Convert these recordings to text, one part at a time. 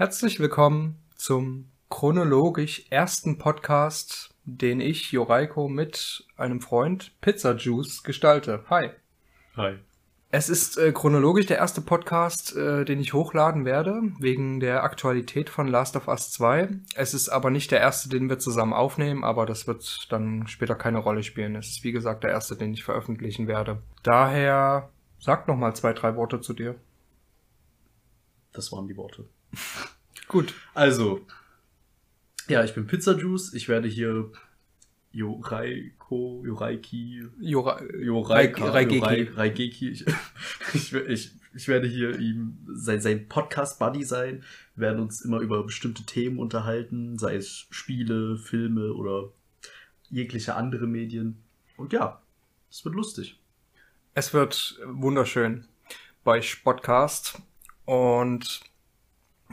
Herzlich willkommen zum chronologisch ersten Podcast, den ich, Joraiko, mit einem Freund Pizza Juice gestalte. Hi. Hi. Es ist äh, chronologisch der erste Podcast, äh, den ich hochladen werde, wegen der Aktualität von Last of Us 2. Es ist aber nicht der erste, den wir zusammen aufnehmen, aber das wird dann später keine Rolle spielen. Es ist wie gesagt der erste, den ich veröffentlichen werde. Daher sag noch mal zwei, drei Worte zu dir. Das waren die Worte. Gut. Also, ja, ich bin Pizza Juice. Ich werde hier Yoraiko, Yoraiki, Jora Yoraika, Raigeki. Yorai- Raigeki. Ich, ich, ich, ich werde hier ihm sein, sein Podcast-Buddy sein. Wir werden uns immer über bestimmte Themen unterhalten, sei es Spiele, Filme oder jegliche andere Medien. Und ja, es wird lustig. Es wird wunderschön bei Spotcast. Und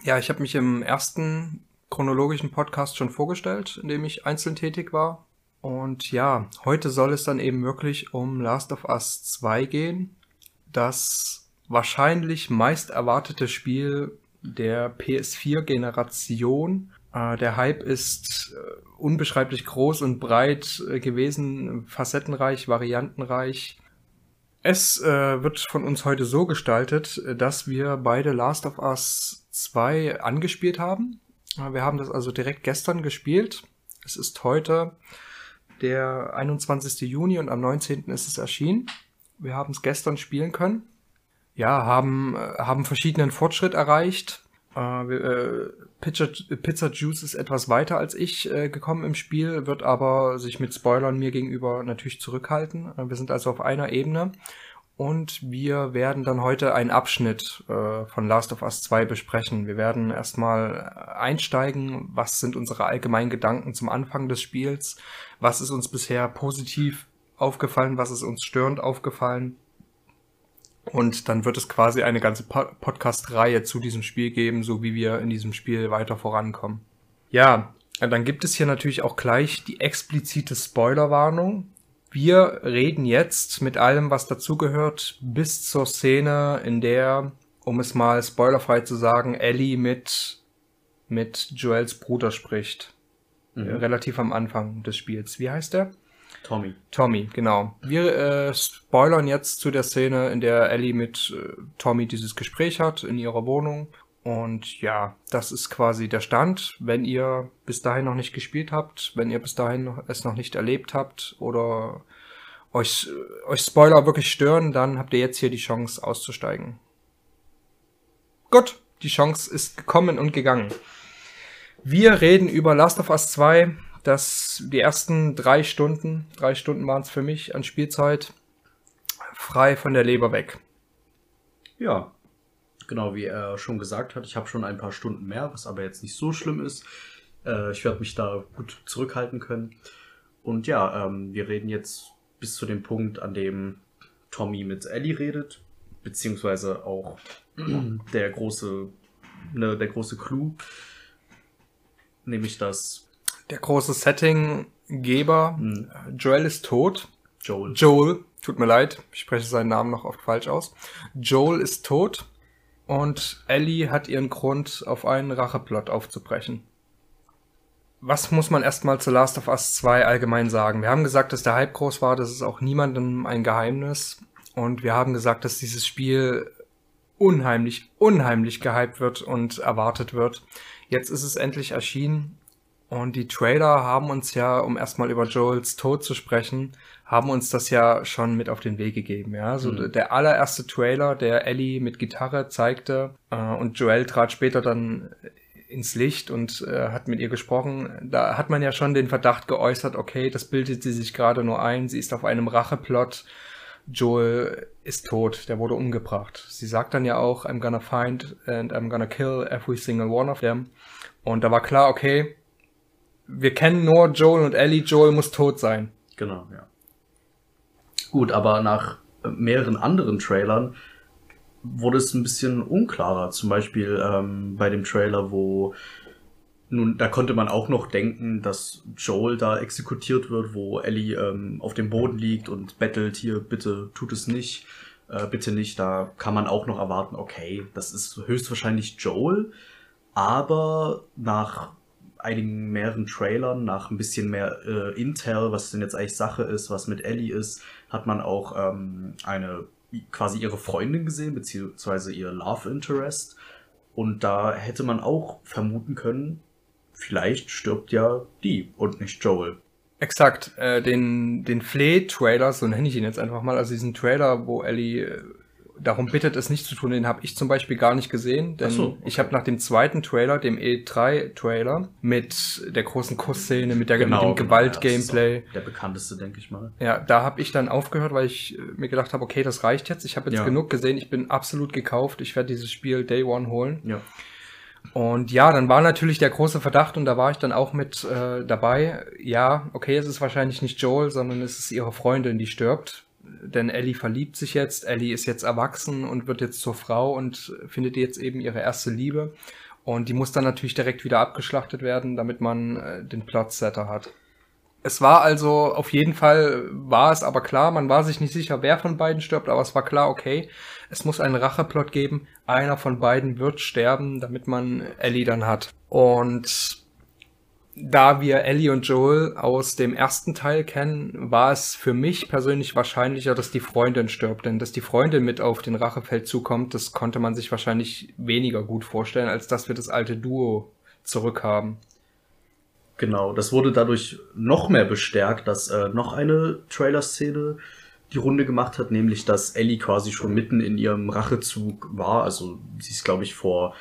ja, ich habe mich im ersten chronologischen Podcast schon vorgestellt, in dem ich einzeln tätig war. Und ja, heute soll es dann eben wirklich um Last of Us 2 gehen. Das wahrscheinlich meist erwartete Spiel der PS4-Generation. Äh, der Hype ist äh, unbeschreiblich groß und breit äh, gewesen, facettenreich, variantenreich. Es wird von uns heute so gestaltet, dass wir beide Last of Us 2 angespielt haben. Äh, Wir haben das also direkt gestern gespielt. Es ist heute der 21. Juni und am 19. ist es erschienen. Wir haben es gestern spielen können. Ja, haben, äh, haben verschiedenen Fortschritt erreicht. Äh, äh, Pizza, Pizza Juice ist etwas weiter als ich äh, gekommen im Spiel, wird aber sich mit Spoilern mir gegenüber natürlich zurückhalten. Wir sind also auf einer Ebene. Und wir werden dann heute einen Abschnitt äh, von Last of Us 2 besprechen. Wir werden erstmal einsteigen, was sind unsere allgemeinen Gedanken zum Anfang des Spiels, was ist uns bisher positiv aufgefallen, was ist uns störend aufgefallen. Und dann wird es quasi eine ganze Po- Podcast-Reihe zu diesem Spiel geben, so wie wir in diesem Spiel weiter vorankommen. Ja, dann gibt es hier natürlich auch gleich die explizite Spoilerwarnung. Wir reden jetzt mit allem, was dazugehört, bis zur Szene, in der, um es mal spoilerfrei zu sagen, Ellie mit, mit Joels Bruder spricht. Äh, Relativ am Anfang des Spiels. Wie heißt der? Tommy. Tommy, genau. Wir äh, spoilern jetzt zu der Szene, in der Ellie mit äh, Tommy dieses Gespräch hat in ihrer Wohnung. Und ja, das ist quasi der Stand. Wenn ihr bis dahin noch nicht gespielt habt, wenn ihr bis dahin es noch nicht erlebt habt oder euch, euch Spoiler wirklich stören, dann habt ihr jetzt hier die Chance auszusteigen. Gut, die Chance ist gekommen und gegangen. Wir reden über Last of Us 2, das die ersten drei Stunden, drei Stunden waren es für mich an Spielzeit, frei von der Leber weg. Ja, genau wie er schon gesagt hat, ich habe schon ein paar Stunden mehr, was aber jetzt nicht so schlimm ist. Äh, ich werde mich da gut zurückhalten können. Und ja, ähm, wir reden jetzt bis zu dem Punkt, an dem Tommy mit Ellie redet, beziehungsweise auch der große, ne, der große Clou, nämlich dass Der große Settinggeber, Hm. Joel ist tot. Joel Joel, tut mir leid, ich spreche seinen Namen noch oft falsch aus. Joel ist tot und Ellie hat ihren Grund, auf einen Racheplot aufzubrechen. Was muss man erstmal zu Last of Us 2 allgemein sagen? Wir haben gesagt, dass der Hype groß war, das ist auch niemandem ein Geheimnis. Und wir haben gesagt, dass dieses Spiel unheimlich, unheimlich gehypt wird und erwartet wird. Jetzt ist es endlich erschienen und die Trailer haben uns ja, um erstmal über Joels Tod zu sprechen, haben uns das ja schon mit auf den Weg gegeben. Ja, so Mhm. der allererste Trailer, der Ellie mit Gitarre zeigte äh, und Joel trat später dann ins Licht und äh, hat mit ihr gesprochen. Da hat man ja schon den Verdacht geäußert, okay, das bildet sie sich gerade nur ein, sie ist auf einem Racheplot. Joel ist tot, der wurde umgebracht. Sie sagt dann ja auch, I'm gonna find and I'm gonna kill every single one of them. Und da war klar, okay, wir kennen nur Joel und Ellie, Joel muss tot sein. Genau, ja. Gut, aber nach mehreren anderen Trailern wurde es ein bisschen unklarer. Zum Beispiel ähm, bei dem Trailer, wo nun, da konnte man auch noch denken, dass Joel da exekutiert wird, wo Ellie ähm, auf dem Boden liegt und bettelt, hier, bitte tut es nicht, äh, bitte nicht. Da kann man auch noch erwarten, okay, das ist höchstwahrscheinlich Joel. Aber nach einigen mehreren Trailern, nach ein bisschen mehr äh, Intel, was denn jetzt eigentlich Sache ist, was mit Ellie ist, hat man auch ähm, eine quasi ihre Freundin gesehen, beziehungsweise ihr Love Interest. Und da hätte man auch vermuten können, vielleicht stirbt ja die und nicht Joel. Exakt, äh, den, den Flea-Trailer, so nenne ich ihn jetzt einfach mal, also diesen Trailer, wo Ellie äh, darum bittet, es nicht zu tun, den habe ich zum Beispiel gar nicht gesehen, denn so, okay. ich habe nach dem zweiten Trailer, dem E3-Trailer, mit der großen Kussszene, mit, der, genau, mit dem Gewalt-Gameplay. Der bekannteste, denke ich mal. Ja, da habe ich dann aufgehört, weil ich äh, mir gedacht habe, okay, das reicht jetzt, ich habe jetzt ja. genug gesehen, ich bin absolut gekauft, ich werde dieses Spiel Day One holen. Ja. Und ja, dann war natürlich der große Verdacht und da war ich dann auch mit äh, dabei. Ja, okay, es ist wahrscheinlich nicht Joel, sondern es ist ihre Freundin, die stirbt. Denn Ellie verliebt sich jetzt, Ellie ist jetzt erwachsen und wird jetzt zur Frau und findet jetzt eben ihre erste Liebe. Und die muss dann natürlich direkt wieder abgeschlachtet werden, damit man äh, den Plotsetter hat. Es war also auf jeden Fall, war es aber klar, man war sich nicht sicher, wer von beiden stirbt, aber es war klar, okay, es muss einen Racheplot geben, einer von beiden wird sterben, damit man Ellie dann hat. Und da wir Ellie und Joel aus dem ersten Teil kennen, war es für mich persönlich wahrscheinlicher, dass die Freundin stirbt. Denn dass die Freundin mit auf den Rachefeld zukommt, das konnte man sich wahrscheinlich weniger gut vorstellen, als dass wir das alte Duo zurückhaben. Genau, das wurde dadurch noch mehr bestärkt, dass äh, noch eine Trailer-Szene die Runde gemacht hat, nämlich dass Ellie quasi schon mitten in ihrem Rachezug war. Also sie ist, glaube ich, vor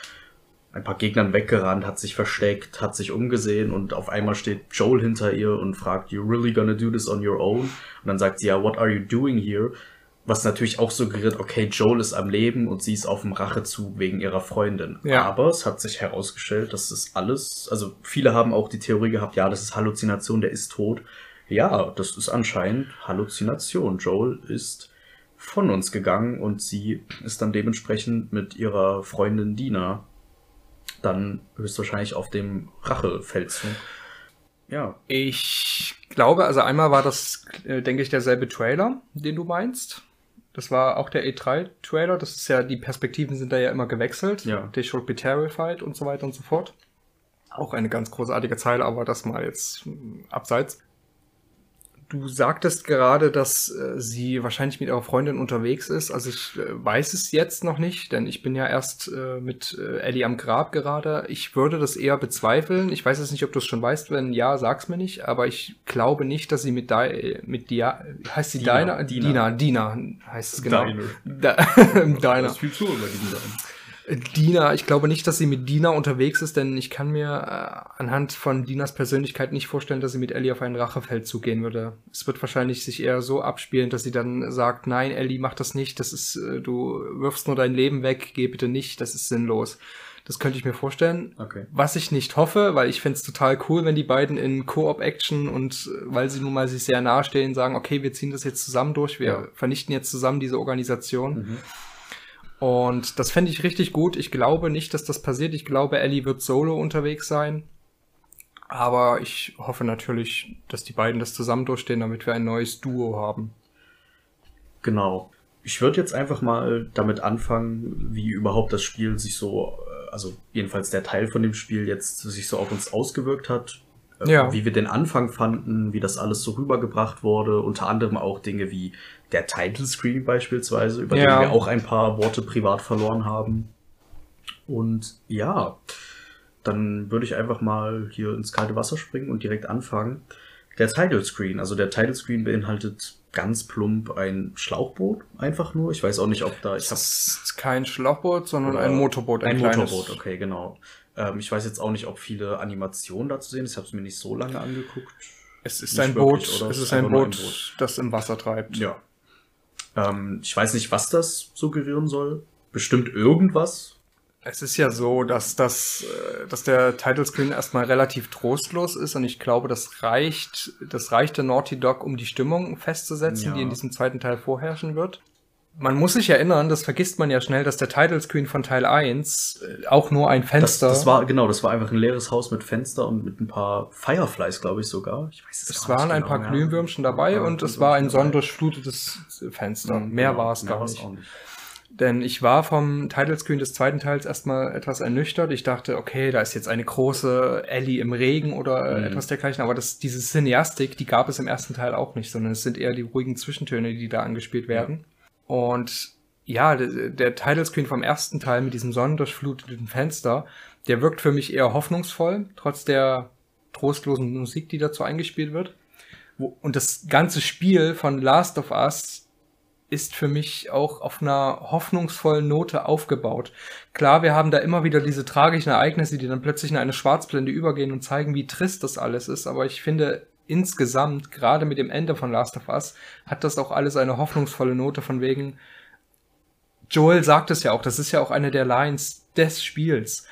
ein paar Gegnern weggerannt, hat sich versteckt, hat sich umgesehen und auf einmal steht Joel hinter ihr und fragt, You really gonna do this on your own? Und dann sagt sie, ja, what are you doing here? Was natürlich auch suggeriert, okay, Joel ist am Leben und sie ist auf dem Rachezug wegen ihrer Freundin. Ja. Aber es hat sich herausgestellt, dass das alles, also viele haben auch die Theorie gehabt, ja, das ist Halluzination, der ist tot. Ja, das ist anscheinend Halluzination. Joel ist von uns gegangen und sie ist dann dementsprechend mit ihrer Freundin Dina dann höchstwahrscheinlich auf dem Rachefeldzug. Ja. Ich glaube, also einmal war das, äh, denke ich, derselbe Trailer, den du meinst. Das war auch der E3-Trailer. Das ist ja, die Perspektiven sind da ja immer gewechselt. Ja. They should be terrified und so weiter und so fort. Auch eine ganz großartige Zeile, aber das mal jetzt hm, abseits. Du sagtest gerade, dass äh, sie wahrscheinlich mit ihrer Freundin unterwegs ist. Also ich äh, weiß es jetzt noch nicht, denn ich bin ja erst äh, mit äh, Ellie am Grab gerade. Ich würde das eher bezweifeln. Ich weiß jetzt nicht, ob du es schon weißt. Wenn ja, sag's mir nicht. Aber ich glaube nicht, dass sie mit Di mit Dia heißt sie Dina? Dina, Dina, Dina heißt es genau. Diner. Da Diner. Das ist viel zu über Dina. Dina, ich glaube nicht, dass sie mit Dina unterwegs ist, denn ich kann mir äh, anhand von Dinas Persönlichkeit nicht vorstellen, dass sie mit Ellie auf einen Rachefeld zugehen würde. Es wird wahrscheinlich sich eher so abspielen, dass sie dann sagt, nein, Ellie, mach das nicht, das ist, äh, du wirfst nur dein Leben weg, geh bitte nicht, das ist sinnlos. Das könnte ich mir vorstellen. Okay. Was ich nicht hoffe, weil ich fände es total cool, wenn die beiden in Koop-Action und äh, weil sie nun mal sich sehr nahestehen, sagen, okay, wir ziehen das jetzt zusammen durch, wir ja. vernichten jetzt zusammen diese Organisation. Mhm und das fände ich richtig gut. Ich glaube nicht, dass das passiert. Ich glaube, Ellie wird solo unterwegs sein. Aber ich hoffe natürlich, dass die beiden das zusammen durchstehen, damit wir ein neues Duo haben. Genau. Ich würde jetzt einfach mal damit anfangen, wie überhaupt das Spiel sich so, äh, also jedenfalls der Teil von dem Spiel jetzt sich so auf uns ausgewirkt hat. Äh, ja. Wie wir den Anfang fanden, wie das alles so rübergebracht wurde. Unter anderem auch Dinge wie der Title Screen beispielsweise, über ja. den wir auch ein paar Worte privat verloren haben. Und ja, dann würde ich einfach mal hier ins kalte Wasser springen und direkt anfangen. Der Title Screen, also der Title Screen beinhaltet ganz plump ein Schlauchboot, einfach nur. Ich weiß auch nicht, ob da. Ich habe ist kein Schlauchboot, sondern ein Motorboot. Ein, ein Motorboot, okay, genau. Ähm, ich weiß jetzt auch nicht, ob viele Animationen da zu sehen. Ich habe es mir nicht so lange angeguckt. Es ist nicht ein wirklich, Boot. Es ist ein Boot, ein Boot, das im Wasser treibt. Ja, ähm, ich weiß nicht, was das suggerieren soll. Bestimmt irgendwas. Es ist ja so, dass das, äh, dass der Title Screen erstmal relativ trostlos ist und ich glaube, das reicht, das reicht der Naughty Dog, um die Stimmung festzusetzen, ja. die in diesem zweiten Teil vorherrschen wird man muss sich erinnern, das vergisst man ja schnell, dass der Title Screen von Teil 1 äh, auch nur ein Fenster. Das, das, war, genau, das war einfach ein leeres Haus mit Fenster und mit ein paar Fireflies, glaube ich sogar. Ich weiß es, es waren ein genau, paar Glühwürmchen dabei ja, und es war ein sondurchflutetes Fenster. Mhm, mehr genau, war es gar nicht. nicht. Denn ich war vom Title Screen des zweiten Teils erstmal etwas ernüchtert. Ich dachte, okay, da ist jetzt eine große Ellie im Regen oder mhm. etwas dergleichen. Aber das, diese Cineastik, die gab es im ersten Teil auch nicht, sondern es sind eher die ruhigen Zwischentöne, die da angespielt werden. Ja. Und ja, der, Title Screen vom ersten Teil mit diesem sonnendurchfluteten Fenster, der wirkt für mich eher hoffnungsvoll, trotz der trostlosen Musik, die dazu eingespielt wird. Und das ganze Spiel von Last of Us ist für mich auch auf einer hoffnungsvollen Note aufgebaut. Klar, wir haben da immer wieder diese tragischen Ereignisse, die dann plötzlich in eine Schwarzblende übergehen und zeigen, wie trist das alles ist, aber ich finde insgesamt, gerade mit dem Ende von Last of Us, hat das auch alles eine hoffnungsvolle Note von wegen, Joel sagt es ja auch, das ist ja auch eine der Lines des Spiels.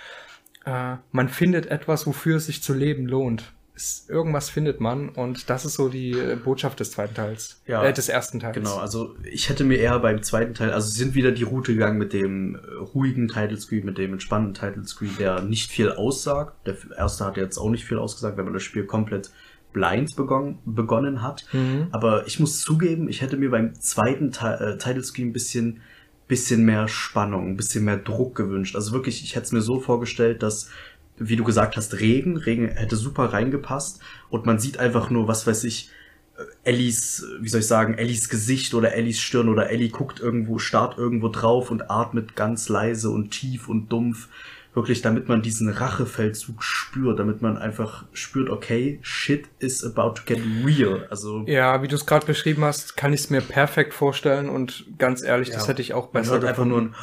Äh, man findet etwas, wofür es sich zu leben lohnt ist, irgendwas findet man und das ist so die äh, Botschaft des zweiten Teils. Ja, äh, des ersten Teils. Genau, also ich hätte mir eher beim zweiten Teil, also sind wieder die Route gegangen mit dem äh, ruhigen Title Screen, mit dem entspannten Title Screen, der nicht viel aussagt. Der erste hat jetzt auch nicht viel ausgesagt, wenn man das Spiel komplett blind begonnen, begonnen hat. Mhm. Aber ich muss zugeben, ich hätte mir beim zweiten äh, Title Screen ein bisschen, bisschen mehr Spannung, ein bisschen mehr Druck gewünscht. Also wirklich, ich hätte es mir so vorgestellt, dass wie du gesagt hast, Regen. Regen hätte super reingepasst. Und man sieht einfach nur, was weiß ich, äh, Ellis, wie soll ich sagen, Ellis Gesicht oder Ellis Stirn oder Ellie guckt irgendwo, starrt irgendwo drauf und atmet ganz leise und tief und dumpf. Wirklich, damit man diesen Rachefeldzug spürt, damit man einfach spürt, okay, shit is about to get real. Also ja, wie du es gerade beschrieben hast, kann ich es mir perfekt vorstellen und ganz ehrlich, ja, das hätte ich auch besser man hört einfach nur ein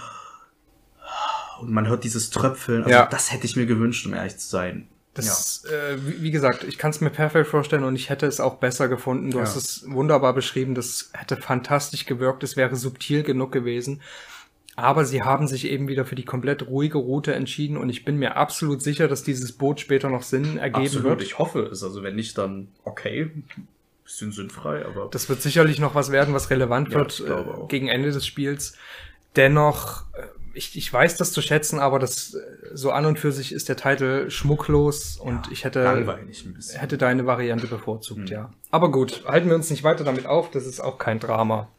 und man hört dieses Tröpfeln. Also ja. das hätte ich mir gewünscht, um ehrlich zu sein. Das, ja. äh, wie, wie, gesagt, ich kann es mir perfekt vorstellen und ich hätte es auch besser gefunden. Du ja. hast es wunderbar beschrieben, das hätte fantastisch gewirkt, es wäre subtil genug gewesen. Aber sie haben sich eben wieder für die komplett ruhige Route entschieden und ich bin mir absolut sicher, dass dieses Boot später noch Sinn ergeben absolut, wird. Ich hoffe es. Also wenn nicht, dann okay. Bisschen sinnfrei, aber. Das wird sicherlich noch was werden, was relevant ja, wird äh, gegen Ende des Spiels. Dennoch äh, ich, ich weiß das zu schätzen, aber das so an und für sich ist der Titel schmucklos und ja, ich hätte, hätte deine Variante bevorzugt, hm. ja. Aber gut, halten wir uns nicht weiter damit auf, das ist auch kein Drama.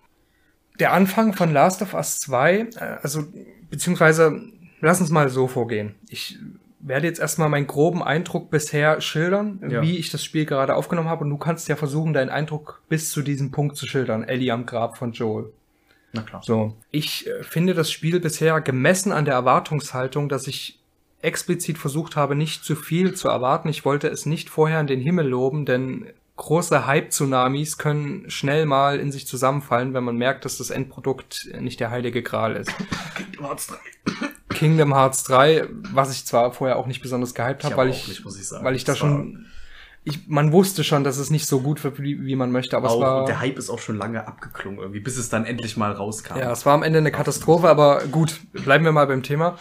Der Anfang von Last of Us 2, äh, also beziehungsweise lass uns mal so vorgehen. Ich werde jetzt erstmal meinen groben Eindruck bisher schildern, ja. wie ich das Spiel gerade aufgenommen habe und du kannst ja versuchen, deinen Eindruck bis zu diesem Punkt zu schildern, Ellie am Grab von Joel. Na klar. So. Ich äh, finde das Spiel bisher gemessen an der Erwartungshaltung, dass ich explizit versucht habe, nicht zu viel zu erwarten. Ich wollte es nicht vorher in den Himmel loben, denn große Hype-Tsunamis können schnell mal in sich zusammenfallen, wenn man merkt, dass das Endprodukt nicht der heilige Gral ist. Kingdom Hearts 3. Kingdom Hearts 3, was ich zwar vorher auch nicht besonders gehypt habe, weil ich, nicht, ich weil ich da schon ich, man wusste schon, dass es nicht so gut wird, wie, wie man möchte, aber auch, es war. Der Hype ist auch schon lange abgeklungen irgendwie, bis es dann endlich mal rauskam. Ja, es war am Ende eine Katastrophe, aber gut, bleiben wir mal beim Thema.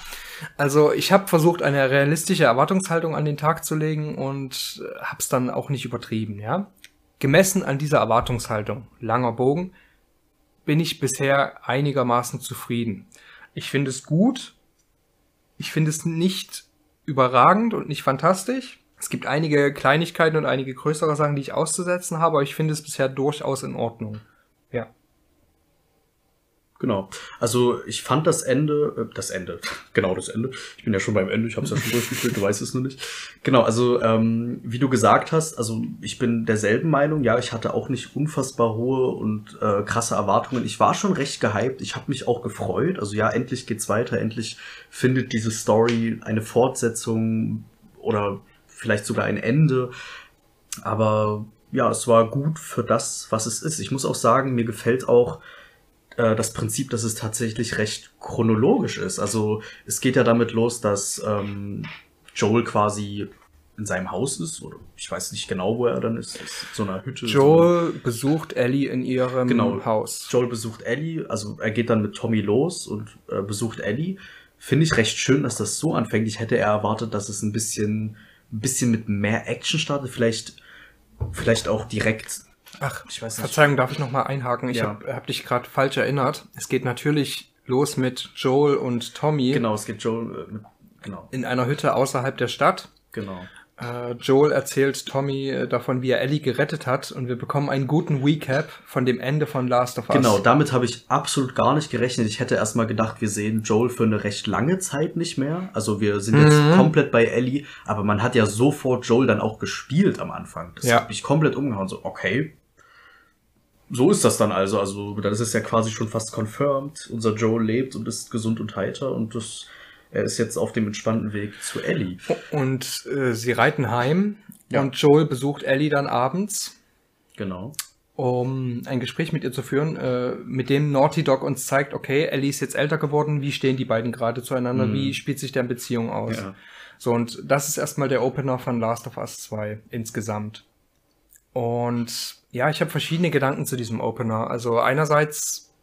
Also ich habe versucht, eine realistische Erwartungshaltung an den Tag zu legen und äh, hab's dann auch nicht übertrieben, ja. Gemessen an dieser Erwartungshaltung, langer Bogen, bin ich bisher einigermaßen zufrieden. Ich finde es gut. Ich finde es nicht überragend und nicht fantastisch es gibt einige Kleinigkeiten und einige größere Sachen, die ich auszusetzen habe, aber ich finde es bisher durchaus in Ordnung. Genau. Also ich fand das Ende, äh, das Ende, genau das Ende. Ich bin ja schon beim Ende, ich habe es ja schon durchgespielt, du weißt es nur nicht. Genau, also ähm, wie du gesagt hast, also ich bin derselben Meinung. Ja, ich hatte auch nicht unfassbar hohe und äh, krasse Erwartungen. Ich war schon recht gehypt. Ich habe mich auch gefreut. Also ja, endlich geht's weiter. Endlich findet diese Story eine Fortsetzung oder vielleicht sogar ein Ende. Aber ja, es war gut für das, was es ist. Ich muss auch sagen, mir gefällt auch äh, das Prinzip, dass es tatsächlich recht chronologisch ist. Also es geht ja damit los, dass ähm, Joel quasi in seinem Haus ist, oder ich weiß nicht genau, wo er dann ist, ist so einer Hütte. Joel so besucht Ellie in ihrem genau, Haus. Joel besucht Ellie, also er geht dann mit Tommy los und äh, besucht Ellie. Finde ich recht schön, dass das so anfängt. Ich hätte eher erwartet, dass es ein bisschen ein bisschen mit mehr Action startet, vielleicht, vielleicht auch direkt. Ach, ich weiß nicht. Verzeihung, darf ich noch mal einhaken? Ich ja. habe hab dich gerade falsch erinnert. Es geht natürlich los mit Joel und Tommy. Genau, es geht Joel, äh, genau. In einer Hütte außerhalb der Stadt. Genau. Äh, Joel erzählt Tommy äh, davon, wie er Ellie gerettet hat und wir bekommen einen guten Recap von dem Ende von Last of Us. Genau, damit habe ich absolut gar nicht gerechnet. Ich hätte erstmal gedacht, wir sehen Joel für eine recht lange Zeit nicht mehr. Also wir sind jetzt Mhm. komplett bei Ellie, aber man hat ja sofort Joel dann auch gespielt am Anfang. Das Ja. hat mich komplett umgehauen. So, okay. So ist das dann also. Also, dann ist es ja quasi schon fast confirmed. Unser Joel lebt und ist gesund und heiter und das, er ist jetzt auf dem entspannten Weg zu Ellie. Und äh, sie reiten heim Ja. und Joel besucht Ellie dann abends, Genau. um ein Gespräch mit ihr zu führen, äh, mit dem Naughty Dog uns zeigt, okay, Ellie ist jetzt älter geworden, wie stehen die beiden gerade zueinander, Mhm. wie spielt sich deren Beziehung aus. Ja. So, und das ist erstmal der Opener von Last of Us 2 insgesamt. Und ja, ich habe verschiedene Gedanken zu diesem Opener. Also einerseits,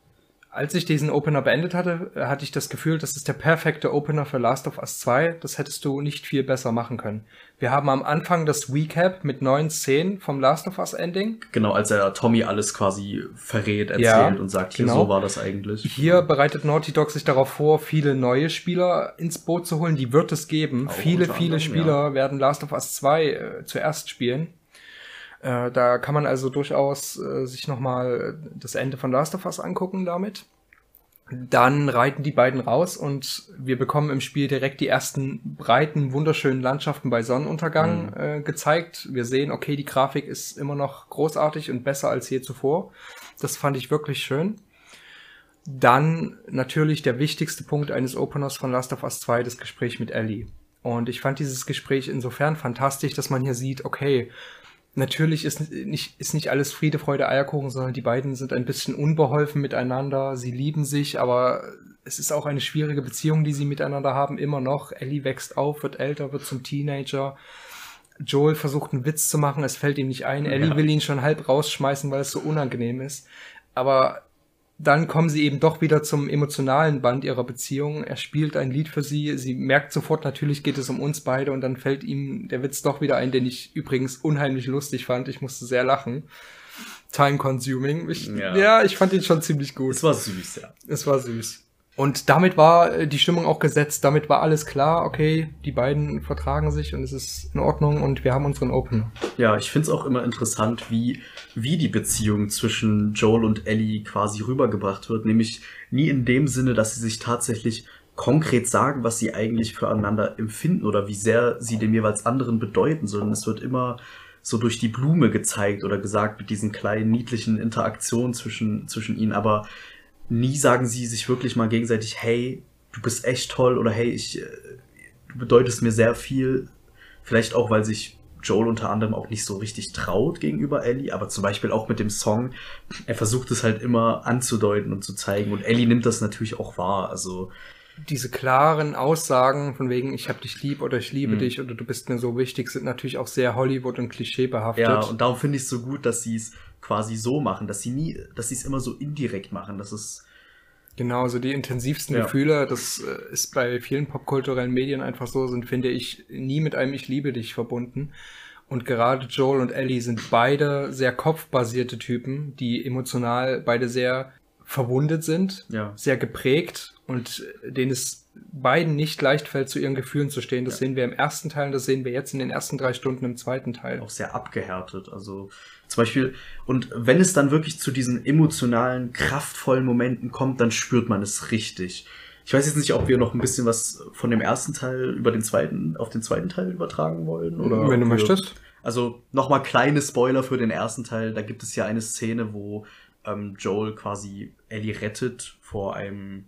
als ich diesen Opener beendet hatte, hatte ich das Gefühl, das ist der perfekte Opener für Last of Us 2. Das hättest du nicht viel besser machen können. Wir haben am Anfang das Recap mit neun Szenen vom Last of Us Ending. Genau, als er Tommy alles quasi verrät, erzählt Ja, und sagt, hier, genau. so war das eigentlich. Hier bereitet Naughty Dog sich darauf vor, viele neue Spieler ins Boot zu holen. Die wird es geben. Auch viele, viele anderem, Spieler werden Last of Us 2 äh, zuerst spielen. Äh, da kann man also durchaus äh, sich nochmal das Ende von Last of Us angucken damit. Dann reiten die beiden raus und wir bekommen im Spiel direkt die ersten breiten, wunderschönen Landschaften bei Sonnenuntergang äh, gezeigt. Wir sehen, okay, die Grafik ist immer noch großartig und besser als je zuvor. Das fand ich wirklich schön. Dann natürlich der wichtigste Punkt eines Openers von Last of Us 2, das Gespräch mit Ellie. Und ich fand dieses Gespräch insofern fantastisch, dass man hier sieht, okay, natürlich ist nicht, ist nicht alles Friede, Freude, Eierkuchen, sondern die beiden sind ein bisschen unbeholfen miteinander. Sie lieben sich, aber es ist auch eine schwierige Beziehung, die sie miteinander haben, immer noch. Ellie wächst auf, wird älter, wird zum Teenager. Joel versucht einen Witz zu machen, es fällt ihm nicht ein. Ellie Ja. will ihn schon halb rausschmeißen, weil es so unangenehm ist. Aber dann kommen sie eben doch wieder zum emotionalen Band ihrer Beziehung. Er spielt ein Lied für sie. Sie merkt sofort, natürlich geht es um uns beide. Und dann fällt ihm der Witz doch wieder ein, den ich übrigens unheimlich lustig fand. Ich musste sehr lachen. Time consuming. Ich, ja. Ja. ich fand ihn schon ziemlich gut. Es war süß, ja. Es war süß. Und damit war äh, die Stimmung auch gesetzt. Damit war alles klar. Okay, die beiden vertragen sich und es ist in Ordnung und wir haben unseren Opener. Ja, ich find's auch immer interessant, wie, wie die Beziehung zwischen Joel und Ellie quasi rübergebracht wird. Nämlich nie in dem Sinne, dass sie sich tatsächlich konkret sagen, was sie eigentlich füreinander empfinden oder wie sehr sie dem jeweils anderen bedeuten, sondern es wird immer so durch die Blume gezeigt oder gesagt mit diesen kleinen niedlichen Interaktionen zwischen, zwischen ihnen, aber nie sagen sie sich wirklich mal gegenseitig, hey, du bist echt toll oder hey, ich, äh, du bedeutest mir sehr viel. Vielleicht auch, weil sich Joel unter anderem auch nicht so richtig traut gegenüber Ellie, aber zum Beispiel auch mit dem Song, er versucht es halt immer anzudeuten und zu zeigen und Ellie nimmt das natürlich auch wahr, also diese klaren Aussagen von wegen, ich hab dich lieb oder ich liebe Mhm. dich oder du bist mir so wichtig, sind natürlich auch sehr Hollywood und Klischee behaftet. ja, und darum finde ich es so gut, dass sie es quasi so machen, dass sie nie, dass sie es immer so indirekt machen, das ist genau, so die intensivsten Ja. Gefühle, das äh, ist bei vielen popkulturellen Medien einfach so, sind, finde ich, nie mit einem Ich liebe dich verbunden. Und gerade Joel und Ellie sind beide sehr kopfbasierte Typen, die emotional beide sehr verwundet sind, Ja. sehr geprägt und denen es beiden nicht leicht fällt, zu ihren Gefühlen zu stehen. Das Ja. sehen wir im ersten Teil und das sehen wir jetzt in den ersten drei Stunden im zweiten Teil. auch sehr abgehärtet. Also zum Beispiel, und wenn es dann wirklich zu diesen emotionalen, kraftvollen Momenten kommt, dann spürt man es richtig. Ich weiß jetzt nicht, ob wir noch ein bisschen was von dem ersten Teil über den zweiten, auf den zweiten Teil übertragen wollen. Oder Wenn du möchtest. Also nochmal kleine Spoiler für den ersten Teil. Da gibt es ja eine Szene, wo ähm, Joel quasi Ellie rettet vor einem,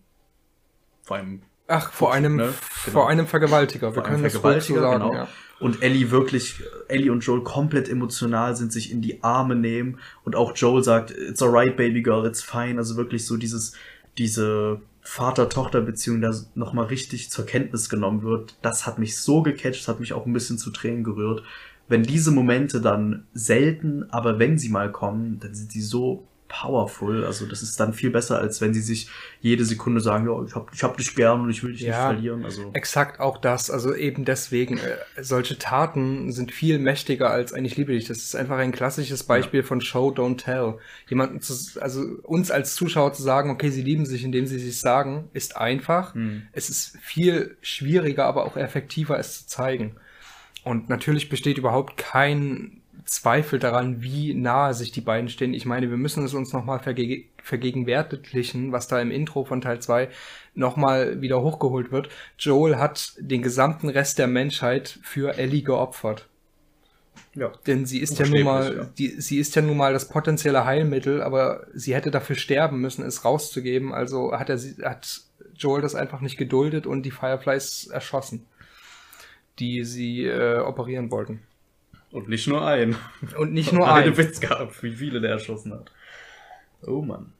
vor einem Ach, vor einem, Ne? Genau. vor einem Vergewaltiger. Wir Vor einem können das ruhig so Vergewaltiger, sagen, genau. ja. Und Ellie wirklich, Ellie und Joel komplett emotional sind, sich in die Arme nehmen und auch Joel sagt, it's alright, baby girl, it's fine. Also wirklich so dieses, diese Vater-Tochter-Beziehung da nochmal richtig zur Kenntnis genommen wird. Das hat mich so gecatcht, hat mich auch ein bisschen zu Tränen gerührt. Wenn diese Momente dann selten, aber wenn sie mal kommen, dann sind sie so powerful. Also das ist dann viel besser, als wenn sie sich jede Sekunde sagen, ja, ich hab, ich hab dich gern und ich will dich Ja. nicht verlieren. Also Exakt auch das. Also eben deswegen, äh, solche Taten sind viel mächtiger als ein Ich liebe dich. Das ist einfach ein klassisches Beispiel von Show, Don't Tell. Jemanden zu, also uns als Zuschauer zu sagen, okay, sie lieben sich, indem sie sich sagen, ist einfach. Hm. Es ist viel schwieriger, aber auch effektiver, es zu zeigen. Und natürlich besteht überhaupt kein Zweifel daran, wie nahe sich die beiden stehen. Ich meine, wir müssen es uns nochmal verge vergegenwärtigen, was da im Intro von Teil 2 nochmal wieder hochgeholt wird. Joel hat den gesamten Rest der Menschheit für Ellie geopfert. Ja. Denn sie ist ja nun mal, ja. die, sie ist ja nun mal das potenzielle Heilmittel, aber sie hätte dafür sterben müssen, es rauszugeben. Also hat er sie, hat Joel das einfach nicht geduldet und die Fireflies erschossen, die sie äh, operieren wollten. Und nicht nur einen. Und nicht nur einen. Witz gehabt, wie viele der erschossen hat. Oh Mann.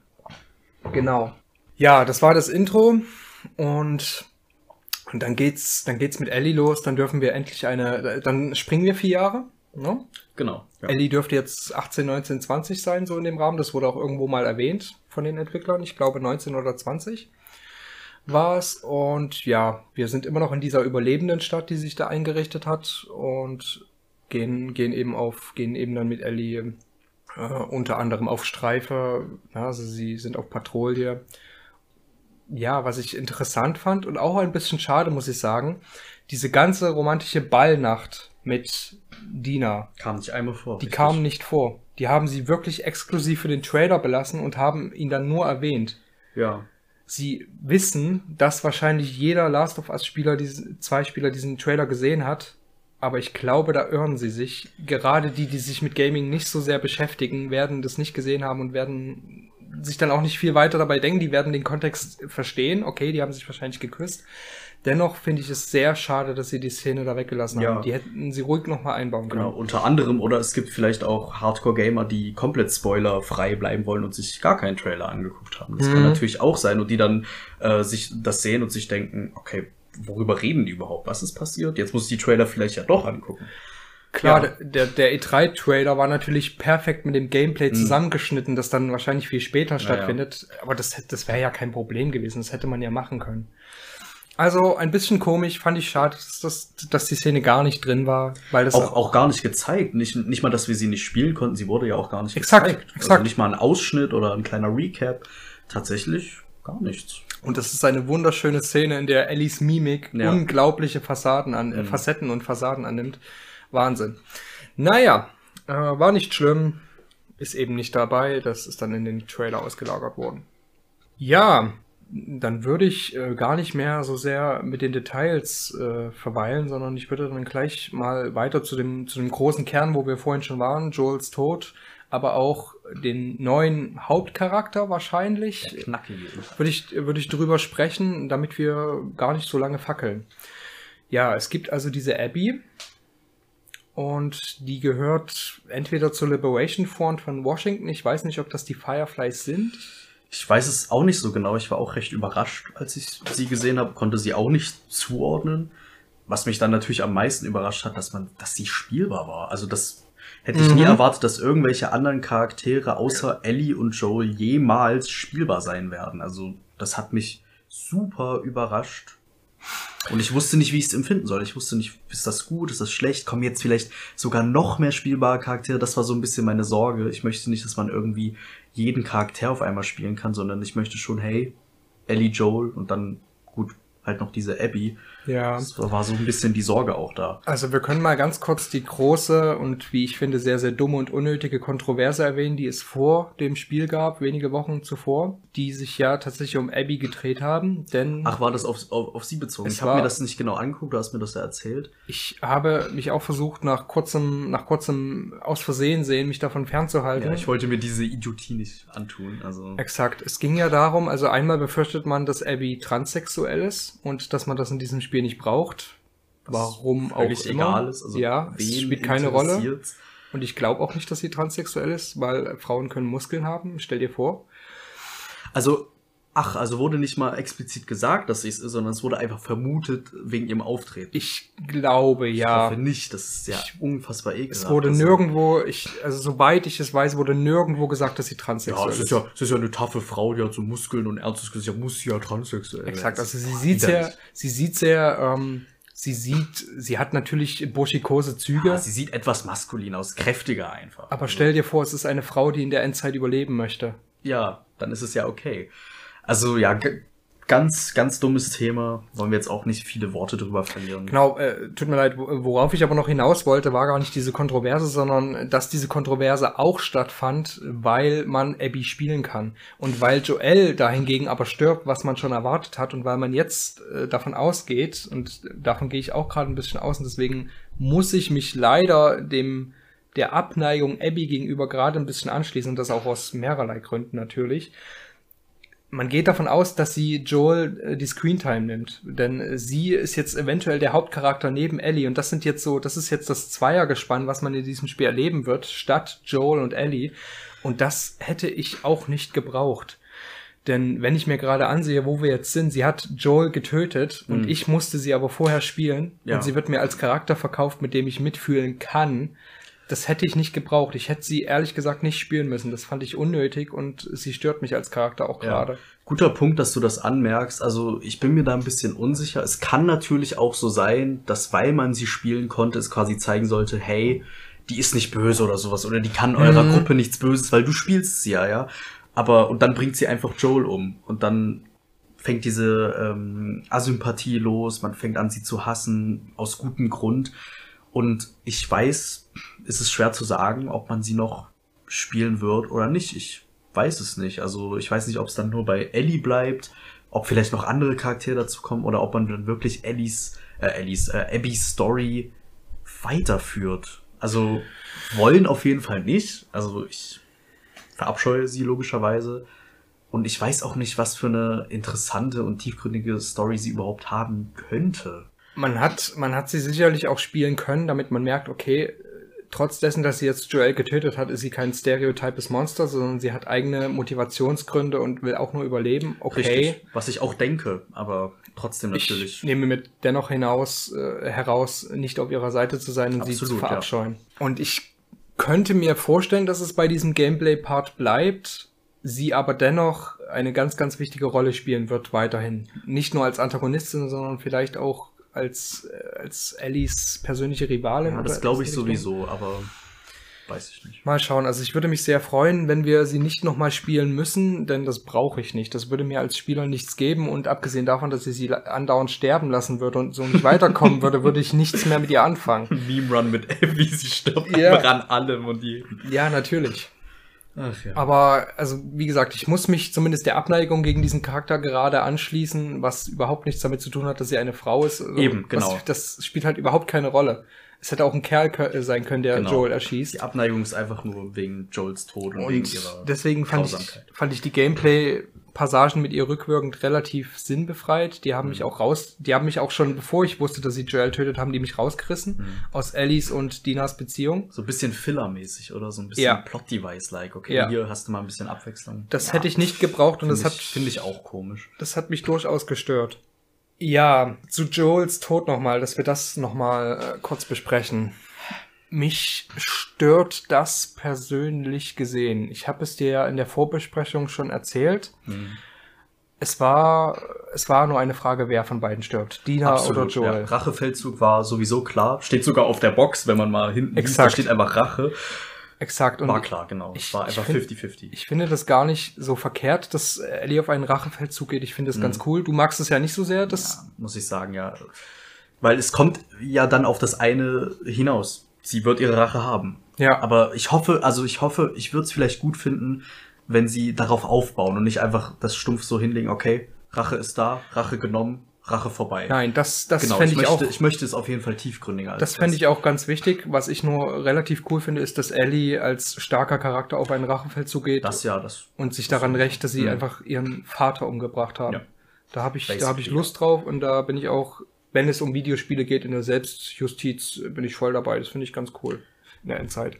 Genau. Ja, das war das Intro und und dann geht's, dann geht's mit Ellie los, dann dürfen wir endlich eine, dann springen wir vier Jahre, ne? Genau. Ja. Ellie dürfte jetzt 18, 19, 20 sein, so in dem Rahmen. Das wurde auch irgendwo mal erwähnt von den Entwicklern. Ich glaube 19 oder 20 war es. Und ja, wir sind immer noch in dieser überlebenden Stadt, die sich da eingerichtet hat und gehen, gehen eben auf, gehen eben dann mit Ellie äh, unter anderem auf Streife. Ja, also sie sind auf Patrouille. Ja, was ich interessant fand und auch ein bisschen schade, muss ich sagen, diese ganze romantische Ballnacht mit Dina. Kam nicht einmal vor. Die richtig. kam nicht vor. Die haben sie wirklich exklusiv für den Trailer belassen und haben ihn dann nur erwähnt. Ja sie wissen, dass wahrscheinlich jeder Last of Us Spieler, diesen, zwei Spieler diesen Trailer gesehen hat. Aber ich glaube, da irren sie sich. Gerade die, die sich mit Gaming nicht so sehr beschäftigen, werden das nicht gesehen haben und werden sich dann auch nicht viel weiter dabei denken. Die werden den Kontext verstehen. Okay, die haben sich wahrscheinlich geküsst. Dennoch finde ich es sehr schade, dass sie die Szene da weggelassen ja. haben. Die hätten sie ruhig nochmal einbauen können. Genau, unter anderem, oder es gibt vielleicht auch Hardcore-Gamer, die komplett spoilerfrei bleiben wollen und sich gar keinen Trailer angeguckt haben. Das mhm. kann natürlich auch sein und die dann äh, sich das sehen und sich denken, okay, worüber reden die überhaupt? Was ist passiert? Jetzt muss ich die Trailer vielleicht ja doch angucken. Klar, ja. der, der E3-Trailer war natürlich perfekt mit dem Gameplay mhm. zusammengeschnitten, das dann wahrscheinlich viel später stattfindet. Ja, ja. Aber das, das wäre ja kein Problem gewesen. Das hätte man ja machen können. Also ein bisschen komisch, fand ich schade, dass, das, dass die Szene gar nicht drin war, weil das auch, auch gar nicht gezeigt. Nicht, nicht mal, dass wir sie nicht spielen konnten, sie wurde ja auch gar nicht exakt, gezeigt. Exakt. Also nicht mal ein Ausschnitt oder ein kleiner Recap. Tatsächlich gar nichts. Und das ist eine wunderschöne Szene, in der Ellies Mimik ja. unglaubliche Fassaden an, äh, mhm. Facetten und Fassaden annimmt. Wahnsinn. Naja, äh, war nicht schlimm, ist eben nicht dabei, das ist dann in den Trailer ausgelagert worden. Ja, dann würde ich äh, gar nicht mehr so sehr mit den Details äh, verweilen, sondern ich würde dann gleich mal weiter zu dem, zu dem großen Kern, wo wir vorhin schon waren, Joels Tod, aber auch den neuen Hauptcharakter wahrscheinlich. Würde ich, würde ich drüber sprechen, damit wir gar nicht so lange fackeln. Ja, es gibt also diese Abby. Und die gehört entweder zur Liberation Front von Washington. Ich weiß nicht, ob das die Fireflies sind. Ich weiß es auch nicht so genau. Ich war auch recht überrascht, als ich sie gesehen habe, konnte sie auch nicht zuordnen. Was mich dann natürlich am meisten überrascht hat, dass man, dass sie spielbar war. Also das hätte ich mhm. nie erwartet, dass irgendwelche anderen Charaktere außer Ellie und Joel jemals spielbar sein werden. Also das hat mich super überrascht. Und ich wusste nicht, wie ich es empfinden soll. Ich wusste nicht, ist das gut, ist das schlecht, kommen jetzt vielleicht sogar noch mehr spielbare Charaktere. Das war so ein bisschen meine Sorge. Ich möchte nicht, dass man irgendwie jeden Charakter auf einmal spielen kann, sondern ich möchte schon, hey, Ellie Joel und dann gut, halt noch diese Abby. Ja. Das war so ein bisschen die Sorge auch da. Also wir können mal ganz kurz die große und wie ich finde sehr, sehr dumme und unnötige Kontroverse erwähnen, die es vor dem Spiel gab, wenige Wochen zuvor, die sich ja tatsächlich um Abby gedreht haben, denn... Ach, war das auf, auf, auf sie bezogen? Ich habe mir das nicht genau angeguckt, du hast mir das ja erzählt. Ich habe mich auch versucht, nach kurzem, nach kurzem aus Versehen sehen, mich davon fernzuhalten. Ja, ich wollte mir diese Idiotie nicht antun, also... Exakt. Es ging ja darum, also einmal befürchtet man, dass Abby transsexuell ist und dass man das in diesem Spiel nicht braucht. Warum auch immer. egal ist. Also ja, es spielt keine Rolle. Und ich glaube auch nicht, dass sie transsexuell ist, weil Frauen können Muskeln haben. Stell dir vor. Also, ach, also wurde nicht mal explizit gesagt, dass sie es ist, sondern es wurde einfach vermutet wegen ihrem Auftreten. Ich glaube, ja. Ich hoffe nicht, das ist ja ich, unfassbar ekelhaft. Es wurde nirgendwo, ich, also soweit ich es weiß, wurde nirgendwo gesagt, dass sie transsexuell ja, es ist. Ja, es ist ja eine taffe Frau, die hat so Muskeln und ernstes Gesicht, muss sie ja transsexuell Exakt, also sie sieht sehr, sie sieht sehr, ähm, Sie sieht, sie hat natürlich burschikose Züge. Ja, sie sieht etwas maskulin aus, kräftiger einfach. Aber stell dir vor, es ist eine Frau, die in der Endzeit überleben möchte. Ja, dann ist es ja okay. Also ja, ganz, ganz dummes Thema. Wollen wir jetzt auch nicht viele Worte drüber verlieren. Genau, äh, tut mir leid, worauf ich aber noch hinaus wollte, war gar nicht diese Kontroverse, sondern dass diese Kontroverse auch stattfand, weil man Abby spielen kann. Und weil Joel dahingegen aber stirbt, was man schon erwartet hat und weil man jetzt äh, davon ausgeht, und davon gehe ich auch gerade ein bisschen aus, und deswegen muss ich mich leider dem der Abneigung Abby gegenüber gerade ein bisschen anschließen, und das auch aus mehrerlei Gründen natürlich man geht davon aus, dass sie Joel äh, die Screentime nimmt, denn äh, sie ist jetzt eventuell der Hauptcharakter neben Ellie und das sind jetzt so, das ist jetzt das Zweiergespann, was man in diesem Spiel erleben wird, statt Joel und Ellie und das hätte ich auch nicht gebraucht. Denn wenn ich mir gerade ansehe, wo wir jetzt sind, sie hat Joel getötet und mhm. ich musste sie aber vorher spielen ja. und sie wird mir als Charakter verkauft, mit dem ich mitfühlen kann das hätte ich nicht gebraucht. Ich hätte sie ehrlich gesagt nicht spielen müssen. Das fand ich unnötig und sie stört mich als Charakter auch gerade. Ja. Guter Punkt, dass du das anmerkst. Also ich bin mir da ein bisschen unsicher. Es kann natürlich auch so sein, dass weil man sie spielen konnte, es quasi zeigen sollte, hey, die ist nicht böse oder sowas oder die kann eurer mhm. Gruppe nichts Böses, weil du spielst sie ja, ja. Aber und dann bringt sie einfach Joel um und dann fängt diese ähm, Asympathie los, man fängt an sie zu hassen aus gutem Grund. Und ich weiß, es ist schwer zu sagen, ob man sie noch spielen wird oder nicht. Ich weiß es nicht. Also ich weiß nicht, ob es dann nur bei Ellie bleibt, ob vielleicht noch andere Charaktere dazu kommen oder ob man dann wirklich Ellies, äh, Ellies, äh, Abbys Story weiterführt. Also wollen auf jeden Fall nicht. Also ich verabscheue sie logischerweise. Und ich weiß auch nicht, was für eine interessante und tiefgründige Story sie überhaupt haben könnte. Man hat, man hat sie sicherlich auch spielen können, damit man merkt, okay, trotz dessen, dass sie jetzt Joel getötet hat, ist sie kein stereotypes Monster, sondern sie hat eigene Motivationsgründe und will auch nur überleben. Okay. Richtig, was ich auch denke, aber trotzdem natürlich. Ich nehme mit dennoch hinaus äh, heraus, nicht auf ihrer Seite zu sein und Absolut, sie zu verabscheuen. Ja. Und ich könnte mir vorstellen, dass es bei diesem Gameplay-Part bleibt, sie aber dennoch eine ganz, ganz wichtige Rolle spielen wird weiterhin. Nicht nur als Antagonistin, sondern vielleicht auch als, äh, als Ellies persönliche Rivalin. Ja, das glaube ich sowieso, aber weiß ich nicht. Mal schauen. Also ich würde mich sehr freuen, wenn wir sie nicht nochmal spielen müssen, denn das brauche ich nicht. Das würde mir als Spieler nichts geben und abgesehen davon, dass ich sie andauernd sterben lassen würde und so nicht weiterkommen würde, würde ich nichts mehr mit ihr anfangen. Meme Run mit Abby, sie stirbt ja. an allem und die. Ja, natürlich. Ach, ja. Aber, also, wie gesagt, ich muss mich zumindest der Abneigung gegen diesen Charakter gerade anschließen, was überhaupt nichts damit zu tun hat, dass sie eine Frau ist. Also, Eben, genau. Was, das spielt halt überhaupt keine Rolle. Es hätte auch ein Kerl sein können, der genau. Joel erschießt. Die Abneigung ist einfach nur wegen Joels Tod und, und wegen ihrer deswegen fand ich, fand ich die Gameplay Passagen mit ihr rückwirkend relativ sinnbefreit. Die haben mhm. mich auch raus, die haben mich auch schon, bevor ich wusste, dass sie Joel tötet, haben die mich rausgerissen mhm. aus Ellies und Dinas Beziehung. So ein bisschen Filler-mäßig oder so ein bisschen ja. Plot-Device-like. Okay, ja. hier hast du mal ein bisschen Abwechslung. Das ja. hätte ich nicht gebraucht und das hat, finde ich auch komisch. Das hat mich durchaus gestört. Ja, zu Joels Tod nochmal, dass wir das nochmal äh, kurz besprechen. Mich stört das persönlich gesehen. Ich habe es dir ja in der Vorbesprechung schon erzählt. Mhm. Es war, es war nur eine Frage, wer von beiden stirbt. Dina Absolut, oder Joel. Ja. Rachefeldzug war sowieso klar. Steht sogar auf der Box, wenn man mal hinten Exakt. Sieht, da steht einfach Rache. Exakt. Und war klar, genau. Es war einfach 50-50. Ich finde das gar nicht so verkehrt, dass Ellie auf einen Rachefeldzug geht. Ich finde das mhm. ganz cool. Du magst es ja nicht so sehr. Das ja, muss ich sagen, ja. Weil es kommt ja dann auf das eine hinaus sie wird ihre Rache haben. Ja. Aber ich hoffe, also ich hoffe, ich würde es vielleicht gut finden, wenn sie darauf aufbauen und nicht einfach das stumpf so hinlegen, okay, Rache ist da, Rache genommen, Rache vorbei. Nein, das, das genau, fände ich, ich auch. Ich möchte es auf jeden Fall tiefgründiger. Das fände ich auch ganz wichtig. Was ich nur relativ cool finde, ist, dass Ellie als starker Charakter auf einen Rachefeld zugeht. Das ja, das. Und sich daran rächt, dass sie mh. einfach ihren Vater umgebracht haben. Ja. Da habe ich, da habe ich Lust drauf und da bin ich auch wenn es um Videospiele geht in der Selbstjustiz, bin ich voll dabei. Das finde ich ganz cool in der Endzeit.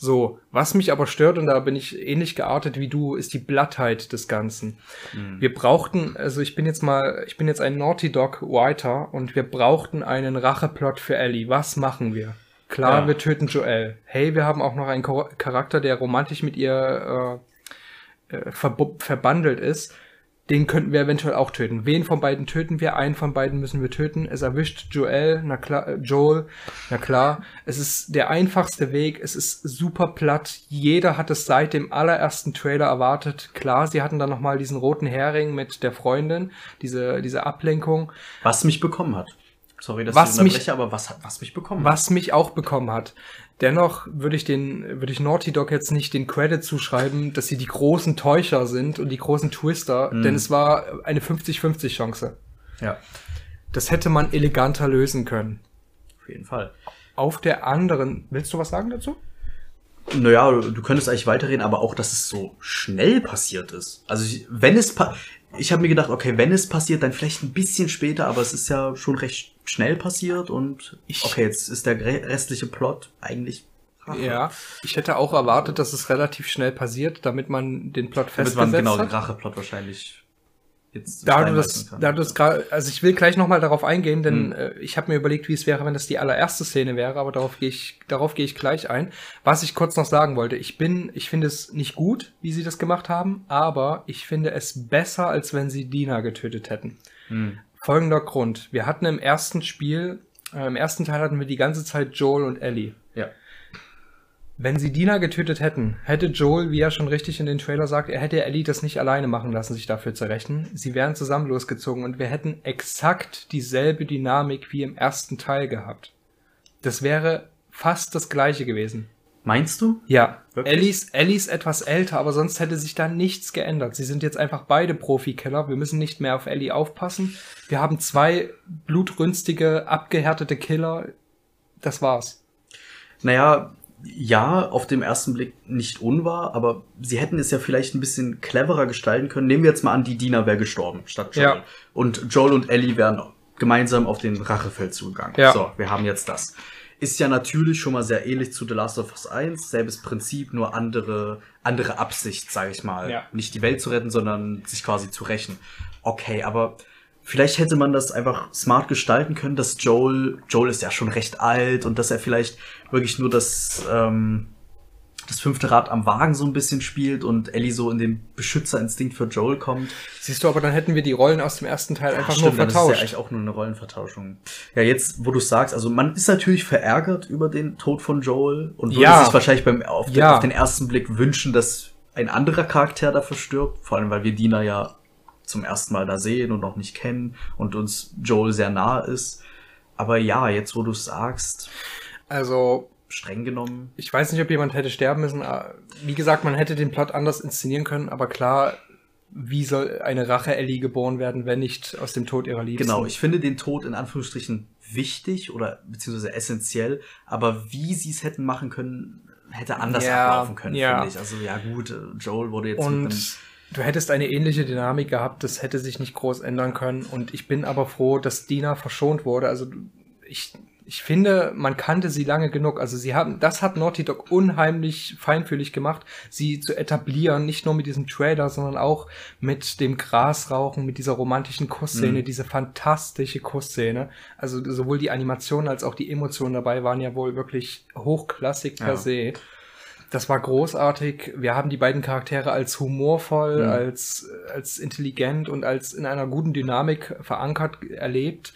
So, was mich aber stört, und da bin ich ähnlich geartet wie du, ist die Blattheit des Ganzen. Mhm. Wir brauchten, also ich bin jetzt mal, ich bin jetzt ein Naughty Dog Writer und wir brauchten einen Racheplot für Ellie. Was machen wir? Klar, ja. wir töten Joel. Hey, wir haben auch noch einen Charakter, der romantisch mit ihr äh, äh, verbandelt ist den könnten wir eventuell auch töten. Wen von beiden töten wir? Einen von beiden müssen wir töten. Es erwischt Joel, na klar, äh, Joel, na klar. Es ist der einfachste Weg. Es ist super platt. Jeder hat es seit dem allerersten Trailer erwartet. Klar, sie hatten dann noch mal diesen roten Hering mit der Freundin, diese diese Ablenkung. Was mich bekommen hat. Sorry, dass Was ich mich- aber was hat was mich bekommen hat? Was mich auch bekommen hat. Dennoch würde ich den, würde ich Naughty Dog jetzt nicht den Credit zuschreiben, dass sie die großen Täuscher sind und die großen Twister, denn es war eine 50-50 Chance. Ja, Das hätte man eleganter lösen können. auf jeden Fall. Auf der anderen, willst du was sagen dazu? Naja, du könntest eigentlich weiterreden, aber auch, dass es so schnell passiert ist. Also, wenn es ich habe mir gedacht, okay, wenn es passiert, dann vielleicht ein bisschen später, aber es ist ja schon recht schnell passiert und Ich- okay, jetzt ist der re- restliche Plot eigentlich Rache. Ja, ich hätte auch erwartet, dass es relativ schnell passiert, damit man den Plot damit man festgesetzt genau den hat. Racheplot wahrscheinlich jetzt Da du das, da du das gerade, also ich will gleich nochmal darauf eingehen, denn Hm. äh, ich habe mir überlegt, wie es wäre, wenn das die allererste Szene wäre, aber darauf gehe ich, darauf gehe ich gleich ein. Was ich kurz noch sagen wollte, ich bin, ich finde es nicht gut, wie sie das gemacht haben, aber ich finde es besser, als wenn sie Dina getötet hätten. Hm. Folgender Grund: Wir hatten im ersten Spiel, äh, im ersten Teil hatten wir die ganze Zeit Joel und Ellie. Ja. Wenn sie Dina getötet hätten, hätte Joel, wie er schon richtig in den Trailer sagt, er hätte Ellie das nicht alleine machen lassen, sich dafür zu rächen. Sie wären zusammen losgezogen und wir hätten exakt dieselbe Dynamik wie im ersten Teil gehabt. Das wäre fast das gleiche gewesen. Meinst du? Ja, Wirklich? Ellie ist, Ellie ist etwas älter, aber sonst hätte sich da nichts geändert. Sie sind jetzt einfach beide Profikiller. Wir müssen nicht mehr auf Ellie aufpassen. Wir haben zwei blutrünstige, abgehärtete Killer. Das war's. Naja, ja, auf dem ersten Blick nicht unwahr, aber sie hätten es ja vielleicht ein bisschen cleverer gestalten können. Nehmen wir jetzt mal an, die Dina wäre gestorben statt Joel. Ja. Und Joel und Ellie wären gemeinsam auf den Rachefeldzug gegangen. Ja. So, wir haben jetzt das. Ist ja natürlich schon mal sehr ähnlich zu The Last of Us 1. Selbes Prinzip, nur andere, andere Absicht, sage ich mal. Ja. Nicht die Welt zu retten, sondern sich quasi zu rächen. Okay, aber vielleicht hätte man das einfach smart gestalten können, dass Joel, Joel ist ja schon recht alt und dass er vielleicht wirklich nur das, ähm, das fünfte Rad am Wagen so ein bisschen spielt und Ellie so in den Beschützerinstinkt für Joel kommt. Siehst du, aber dann hätten wir die Rollen aus dem ersten Teil einfach stimmt, nur dann ist es ja vertauscht. eigentlich auch nur eine Rollenvertauschung. Ja, jetzt, wo du sagst, also man ist natürlich verärgert über den Tod von Joel und würde Ja. sich wahrscheinlich beim, auf, den, Ja. auf den ersten Blick wünschen, dass ein anderer Charakter dafür stirbt. Vor allem, weil wir Dina ja zum ersten Mal da sehen und noch nicht kennen und uns Joel sehr nahe ist. Aber ja, jetzt, wo du es sagst, Also, streng genommen, ich weiß nicht, ob jemand hätte sterben müssen. äh, Wie gesagt, man hätte den Plot anders inszenieren können, aber klar, wie soll eine Rache-Ellie geboren werden, wenn nicht aus dem Tod ihrer Liebsten? Genau, ich finde den Tod in Anführungsstrichen wichtig oder beziehungsweise essentiell, aber wie sie es hätten machen können, hätte anders Ja, ablaufen können, ja. finde ich. Also ja gut, Joel wurde jetzt Und du hättest eine ähnliche Dynamik gehabt, das hätte sich nicht groß ändern können. Und ich bin aber froh, dass Dina verschont wurde. Also ich, ich finde, man kannte sie lange genug. Also sie haben, das hat Naughty Dog unheimlich feinfühlig gemacht, sie zu etablieren, nicht nur mit diesem Trailer, sondern auch mit dem Grasrauchen, mit dieser romantischen Kussszene, Mhm. diese fantastische Kussszene. Also sowohl die Animation als auch die Emotionen dabei waren ja wohl wirklich hochklassig per Ja. se. Das war großartig. Wir haben die beiden Charaktere als humorvoll, Mhm. als, als intelligent und als in einer guten Dynamik verankert erlebt.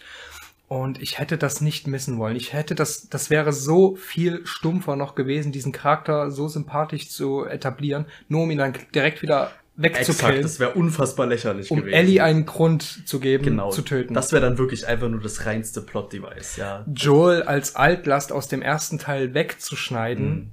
Und ich hätte das nicht missen wollen. Ich hätte das, das wäre so viel stumpfer noch gewesen, diesen Charakter so sympathisch zu etablieren, nur um ihn dann direkt wieder Exakt, wegzukillen, das wäre unfassbar lächerlich um gewesen. Ellie einen Grund zu geben, genau, zu töten. Das wäre dann wirklich einfach nur das reinste Plot-Device, ja. Joel als Altlast aus dem ersten Teil wegzuschneiden, Mhm.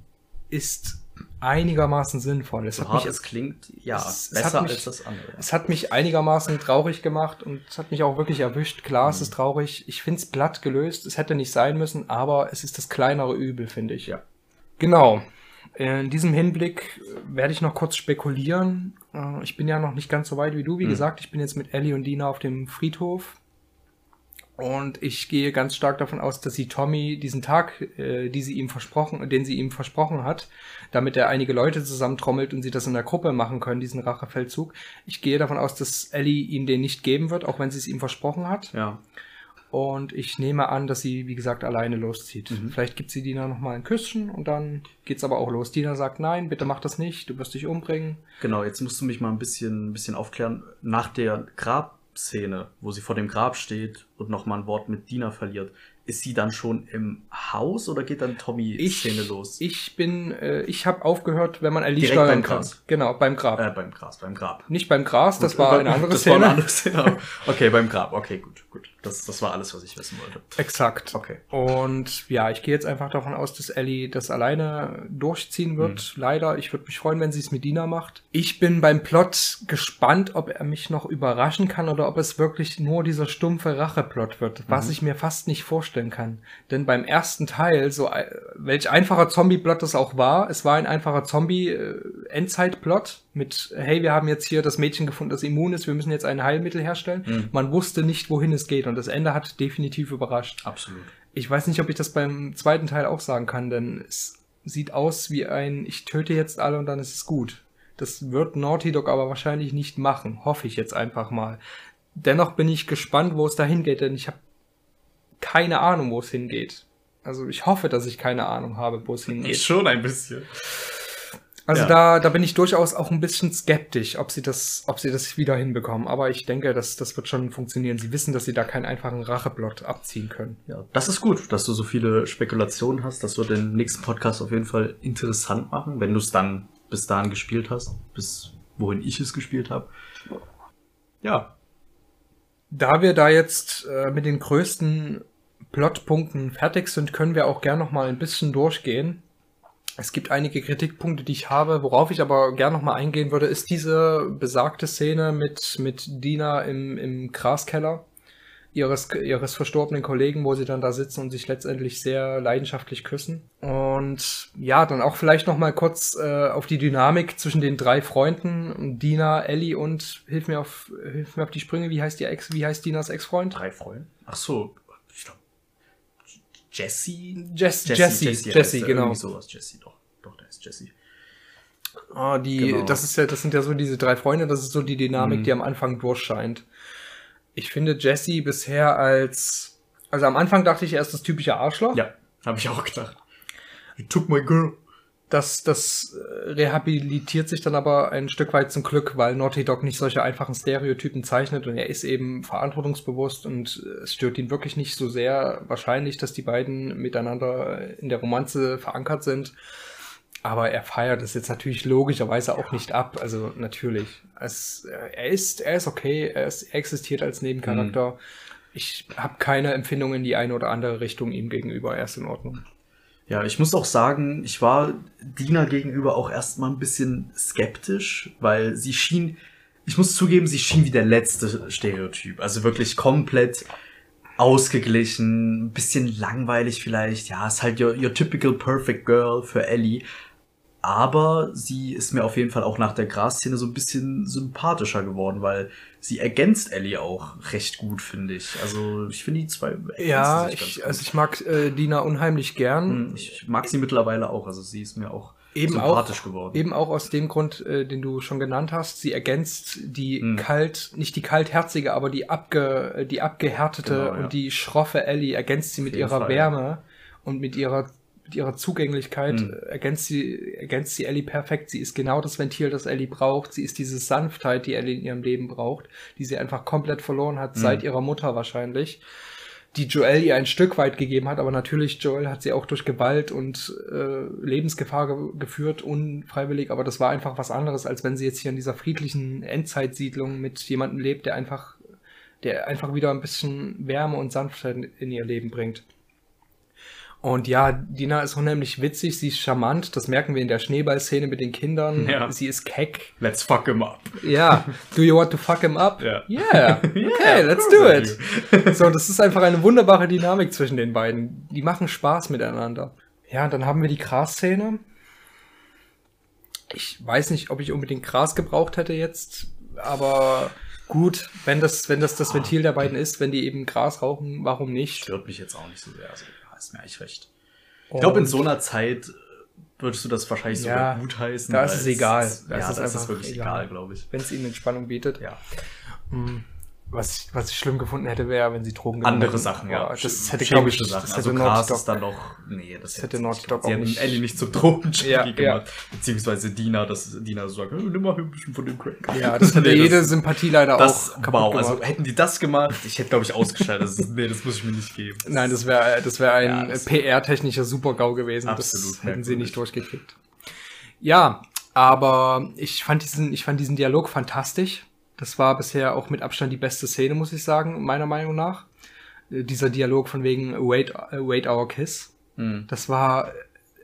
ist einigermaßen sinnvoll. Es So hat mich es klingt, ja, Es- es besser hat mich- als das andere. Es hat mich einigermaßen traurig gemacht und es hat mich auch wirklich erwischt. Klar, es Mhm. ist traurig. Ich finde es platt gelöst. Es hätte nicht sein müssen, aber es ist das kleinere Übel, finde ich. Ja. Genau. In diesem Hinblick äh, werde ich noch kurz spekulieren. Äh, Ich bin ja noch nicht ganz so weit wie du. Wie Mhm. gesagt, ich bin jetzt mit Ellie und Dina auf dem Friedhof. Und ich gehe ganz stark davon aus, dass sie Tommy diesen Tag, äh, die sie ihm versprochen, den sie ihm versprochen hat, damit er einige Leute zusammentrommelt und sie das in der Gruppe machen können, diesen Rachefeldzug. Ich gehe davon aus, dass Ellie ihm den nicht geben wird, auch wenn sie es ihm versprochen hat. Ja. Und ich nehme an, dass sie, wie gesagt, alleine loszieht. Mhm. Vielleicht gibt sie Dina nochmal ein Küsschen und dann geht's aber auch los. Dina sagt, nein, bitte mach das nicht, du wirst dich umbringen. Genau, jetzt musst du mich mal ein bisschen, ein bisschen aufklären. Nach der Grabszene, wo sie vor dem Grab steht und nochmal ein Wort mit Dina verliert, ist sie dann schon im Haus oder geht dann Tommy Ich, Szene los? ich bin, äh, ich habe aufgehört, wenn man Ellie Direkt beim kann. Gras. Genau, beim Grab. äh, beim Gras, beim Grab. Nicht beim Gras, das Gut, war äh, eine andere das Szene. War eine andere Szene. Okay, beim Grab. Okay, gut, gut. Das, das war alles, was ich wissen wollte. Exakt. Okay. Und ja, ich gehe jetzt einfach davon aus, dass Ellie das alleine durchziehen wird. Mhm. Leider. Ich würde mich freuen, wenn sie es mit Dina macht. Ich bin beim Plot gespannt, ob er mich noch überraschen kann oder ob es wirklich nur dieser stumpfe Racheplot wird, was Mhm. ich mir fast nicht vorstellen kann. Denn beim ersten Teil, so äh, welch einfacher Zombie-Plot das auch war, es war ein einfacher Zombie-Endzeit-Plot mit, hey, wir haben jetzt hier das Mädchen gefunden, das immun ist, wir müssen jetzt ein Heilmittel herstellen. Mhm. Man wusste nicht, wohin es geht und das Ende hat definitiv überrascht. Absolut. Ich weiß nicht, ob ich das beim zweiten Teil auch sagen kann, denn es sieht aus wie ein, ich töte jetzt alle und dann ist es gut. Das wird Naughty Dog aber wahrscheinlich nicht machen, hoffe ich jetzt einfach mal. Dennoch bin ich gespannt, wo es da hingeht, denn ich habe keine Ahnung, wo es hingeht. Also ich hoffe, dass ich keine Ahnung habe, wo es hingeht. schon ein bisschen. Also Ja. da, da bin ich durchaus auch ein bisschen skeptisch, ob sie das, ob sie das wieder hinbekommen. Aber ich denke, das, das wird schon funktionieren. Sie wissen, dass sie da keinen einfachen Racheplot abziehen können. Ja, das ist gut, dass du so viele Spekulationen hast. Das wird den nächsten Podcast auf jeden Fall interessant machen, wenn du es dann bis dahin gespielt hast, bis wohin ich es gespielt habe. Ja, Da wir da jetzt äh, mit den größten Plotpunkten fertig sind, können wir auch gern noch mal ein bisschen durchgehen. Es gibt einige Kritikpunkte, die ich habe, worauf ich aber gern noch mal eingehen würde, ist diese besagte Szene mit, mit Dina im, im Graskeller ihres, ihres verstorbenen Kollegen, wo sie dann da sitzen und sich letztendlich sehr leidenschaftlich küssen. Und ja, dann auch vielleicht noch mal kurz äh, auf die Dynamik zwischen den drei Freunden, Dina, Ellie und hilf mir auf, hilf mir auf die Sprünge, wie heißt die Ex, wie heißt Dinas Ex-Freund? drei Freunde. Ach so, ich glaube Jesse? Jess, Jesse, Jesse, heißt er, genau. Irgendwie sowas, Jesse, doch. Doch, der ist Jesse. Ah, die, Genau. das ist ja, das sind ja so diese drei Freunde, das ist so die Dynamik, Mhm. die am Anfang durchscheint. Ich finde Jesse bisher als, also am Anfang dachte ich, er ist das typische Arschloch. Ja, habe ich auch gedacht. He took my girl. Das, das äh, rehabilitiert sich dann aber ein Stück weit zum Glück, weil Naughty Dog nicht solche einfachen Stereotypen zeichnet und er ist eben verantwortungsbewusst und äh, es stört ihn wirklich nicht so sehr wahrscheinlich, dass die beiden miteinander in der Romanze verankert sind. Aber er feiert es jetzt natürlich logischerweise auch nicht ab. Also natürlich. Es, äh, er ist, er ist okay, er, ist, er existiert als Nebencharakter. Ich habe keine Empfindung in die eine oder andere Richtung ihm gegenüber. Er ist in Ordnung. Ja, ich muss auch sagen, ich war Dina gegenüber auch erstmal ein bisschen skeptisch, weil sie schien, ich muss zugeben, sie schien wie der letzte Stereotyp. Also wirklich komplett ausgeglichen, ein bisschen langweilig vielleicht. Ja, ist halt your, your typical perfect girl für Ellie. Aber sie ist mir auf jeden Fall auch nach der Gras-Szene so ein bisschen sympathischer geworden, weil sie ergänzt Ellie auch recht gut, finde ich. Also ich finde die zwei ergänzen Ja, sich ganz ich, gut. also ich mag äh, Dina unheimlich gern. Hm, Ich mag sie mittlerweile auch. Also sie ist mir auch Eben sympathisch auch, geworden. Eben auch aus dem Grund, äh, den du schon genannt hast. Sie ergänzt die Mhm. kalt, nicht die kaltherzige, aber die abge, äh, die abgehärtete Genau, ja. und die schroffe Ellie ergänzt sie mit ihrer Fall. Wärme und mit ihrer mit ihrer Zugänglichkeit Mhm. ergänzt sie ergänzt sie Ellie perfekt. Sie ist genau das Ventil, das Ellie braucht. Sie ist diese Sanftheit, die Ellie in ihrem Leben braucht, die sie einfach komplett verloren hat Mhm. seit ihrer Mutter wahrscheinlich die Joel ihr ein Stück weit gegeben hat, aber natürlich Joel hat sie auch durch Gewalt und äh, Lebensgefahr ge geführt, unfreiwillig, aber das war einfach was anderes, als wenn sie jetzt hier in dieser friedlichen Endzeitsiedlung mit jemandem lebt, der einfach, der einfach wieder ein bisschen Wärme und Sanftheit in ihr Leben bringt. Und ja, Dina ist unheimlich witzig, sie ist charmant, das merken wir in der Schneeballszene mit den Kindern. Ja. Sie ist keck. Let's fuck him up. Ja, do you want to fuck him up? Ja. Yeah, okay, Yeah, let's do it. So, das ist einfach eine wunderbare Dynamik zwischen den beiden. Die machen Spaß miteinander. Ja, und dann haben wir die Gras-Szene. Ich weiß nicht, ob ich unbedingt Gras gebraucht hätte jetzt, aber gut, wenn das, wenn das das Ventil der beiden ist, wenn die eben Gras rauchen, warum nicht? Stört mich jetzt auch nicht so sehr. Also, ist mir eigentlich recht. Ich glaube, in so einer Zeit äh, würdest du das wahrscheinlich Ja, sogar gut heißen. da ist es egal. Da ja, ist es da ist es wirklich egal. egal, glaube ich. wenn es ihnen Entspannung bietet. Ja. Was ich, was ich schlimm gefunden hätte, wäre, wenn sie Drogen Andere hätten. Sachen, ja. Das hätte, glaube ich, das Sachen. hätte Also Gras Dog- ist dann noch, nee, das, hätte jetzt Naughty nicht Dog. Sie auch hätten nicht- Ellie nicht zum Drogenjunkie Ja, ja. gemacht. Beziehungsweise Dina, dass Dina so sagt, "Hey, nimm mal ein bisschen von dem Crack. Ja, das hätte Nee, jede Sympathie leider das, auch wow, gemacht. also hätten die das gemacht, ich hätte, glaube ich, ausgeschaltet. Das nee, das muss ich mir nicht geben. Nein, das wäre das wär ein Ja, das- PR-technischer Super-GAU gewesen. Absolut das hätten sie nicht durchgekriegt. Ja, aber ich fand diesen, ich fand diesen Dialog fantastisch. Das war bisher auch mit Abstand die beste Szene, muss ich sagen, meiner Meinung nach. Äh, Dieser Dialog von wegen Wait, äh, wait our kiss. Hm. Das war,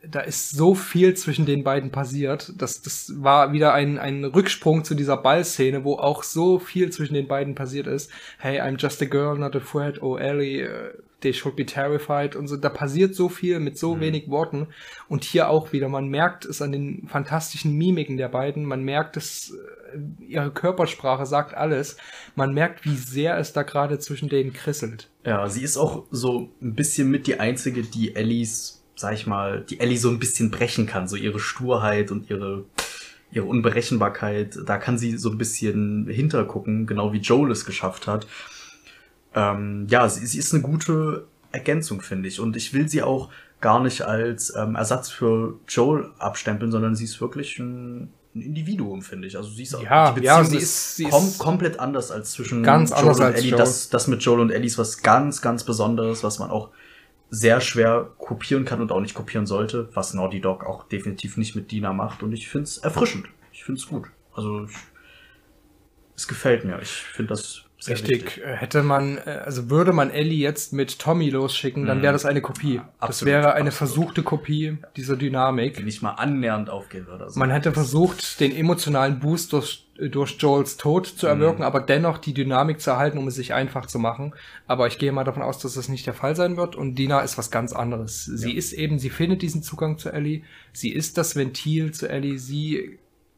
da ist so viel zwischen den beiden passiert. Das, das war wieder ein, ein Rücksprung zu dieser Ballszene, wo auch so viel zwischen den beiden passiert ist. Hey, I'm just a girl, not a threat. Oh, Ellie, äh, they should be terrified. Und so, da passiert so viel mit so wenig Worten. Und hier auch wieder, man merkt es an den fantastischen Mimiken der beiden. Man merkt es, äh, ihre Körpersprache sagt alles. Man merkt, wie sehr es da gerade zwischen denen krisselt. Ja, sie ist auch so ein bisschen mit die einzige, die Ellies, sag ich mal, die Ellie so ein bisschen brechen kann. So ihre Sturheit und ihre, ihre Unberechenbarkeit. Da kann sie so ein bisschen hintergucken, genau wie Joel es geschafft hat. Ähm, ja, sie, sie ist eine gute Ergänzung, finde ich. Und ich will sie auch gar nicht als ähm, Ersatz für Joel abstempeln, sondern sie ist wirklich ein, ein Individuum, finde ich. Also sie ist auch, Ja, die ja, Beziehung sie ist, sie kom ist- komplett anders als zwischen Ganz Joel anders und Ellie. Joel. Das, das mit Joel und Ellie ist was ganz, ganz Besonderes, was man auch sehr schwer kopieren kann und auch nicht kopieren sollte, was Naughty Dog auch definitiv nicht mit Dina macht. Und ich finde es erfrischend. Ich finde es gut. Also ich, es gefällt mir. Ich finde das sehr Richtig. wichtig. Äh, Hätte man, äh, also würde man Ellie jetzt mit Tommy losschicken, dann Mhm. wäre das eine Kopie. das absolut, wäre eine absolut. versuchte Kopie dieser Die Dynamik. nicht mal annähernd aufgehen würde. Also Man hätte versucht, den emotionalen Boost durch, äh, durch Joels Tod zu erwirken, aber dennoch die Dynamik zu erhalten, um es sich einfach zu machen. Aber ich gehe mal davon aus, dass das nicht der Fall sein wird. Und Dina ist was ganz anderes. Sie ist eben, sie findet diesen Zugang zu Ellie. Sie ist das Ventil zu Ellie. Sie,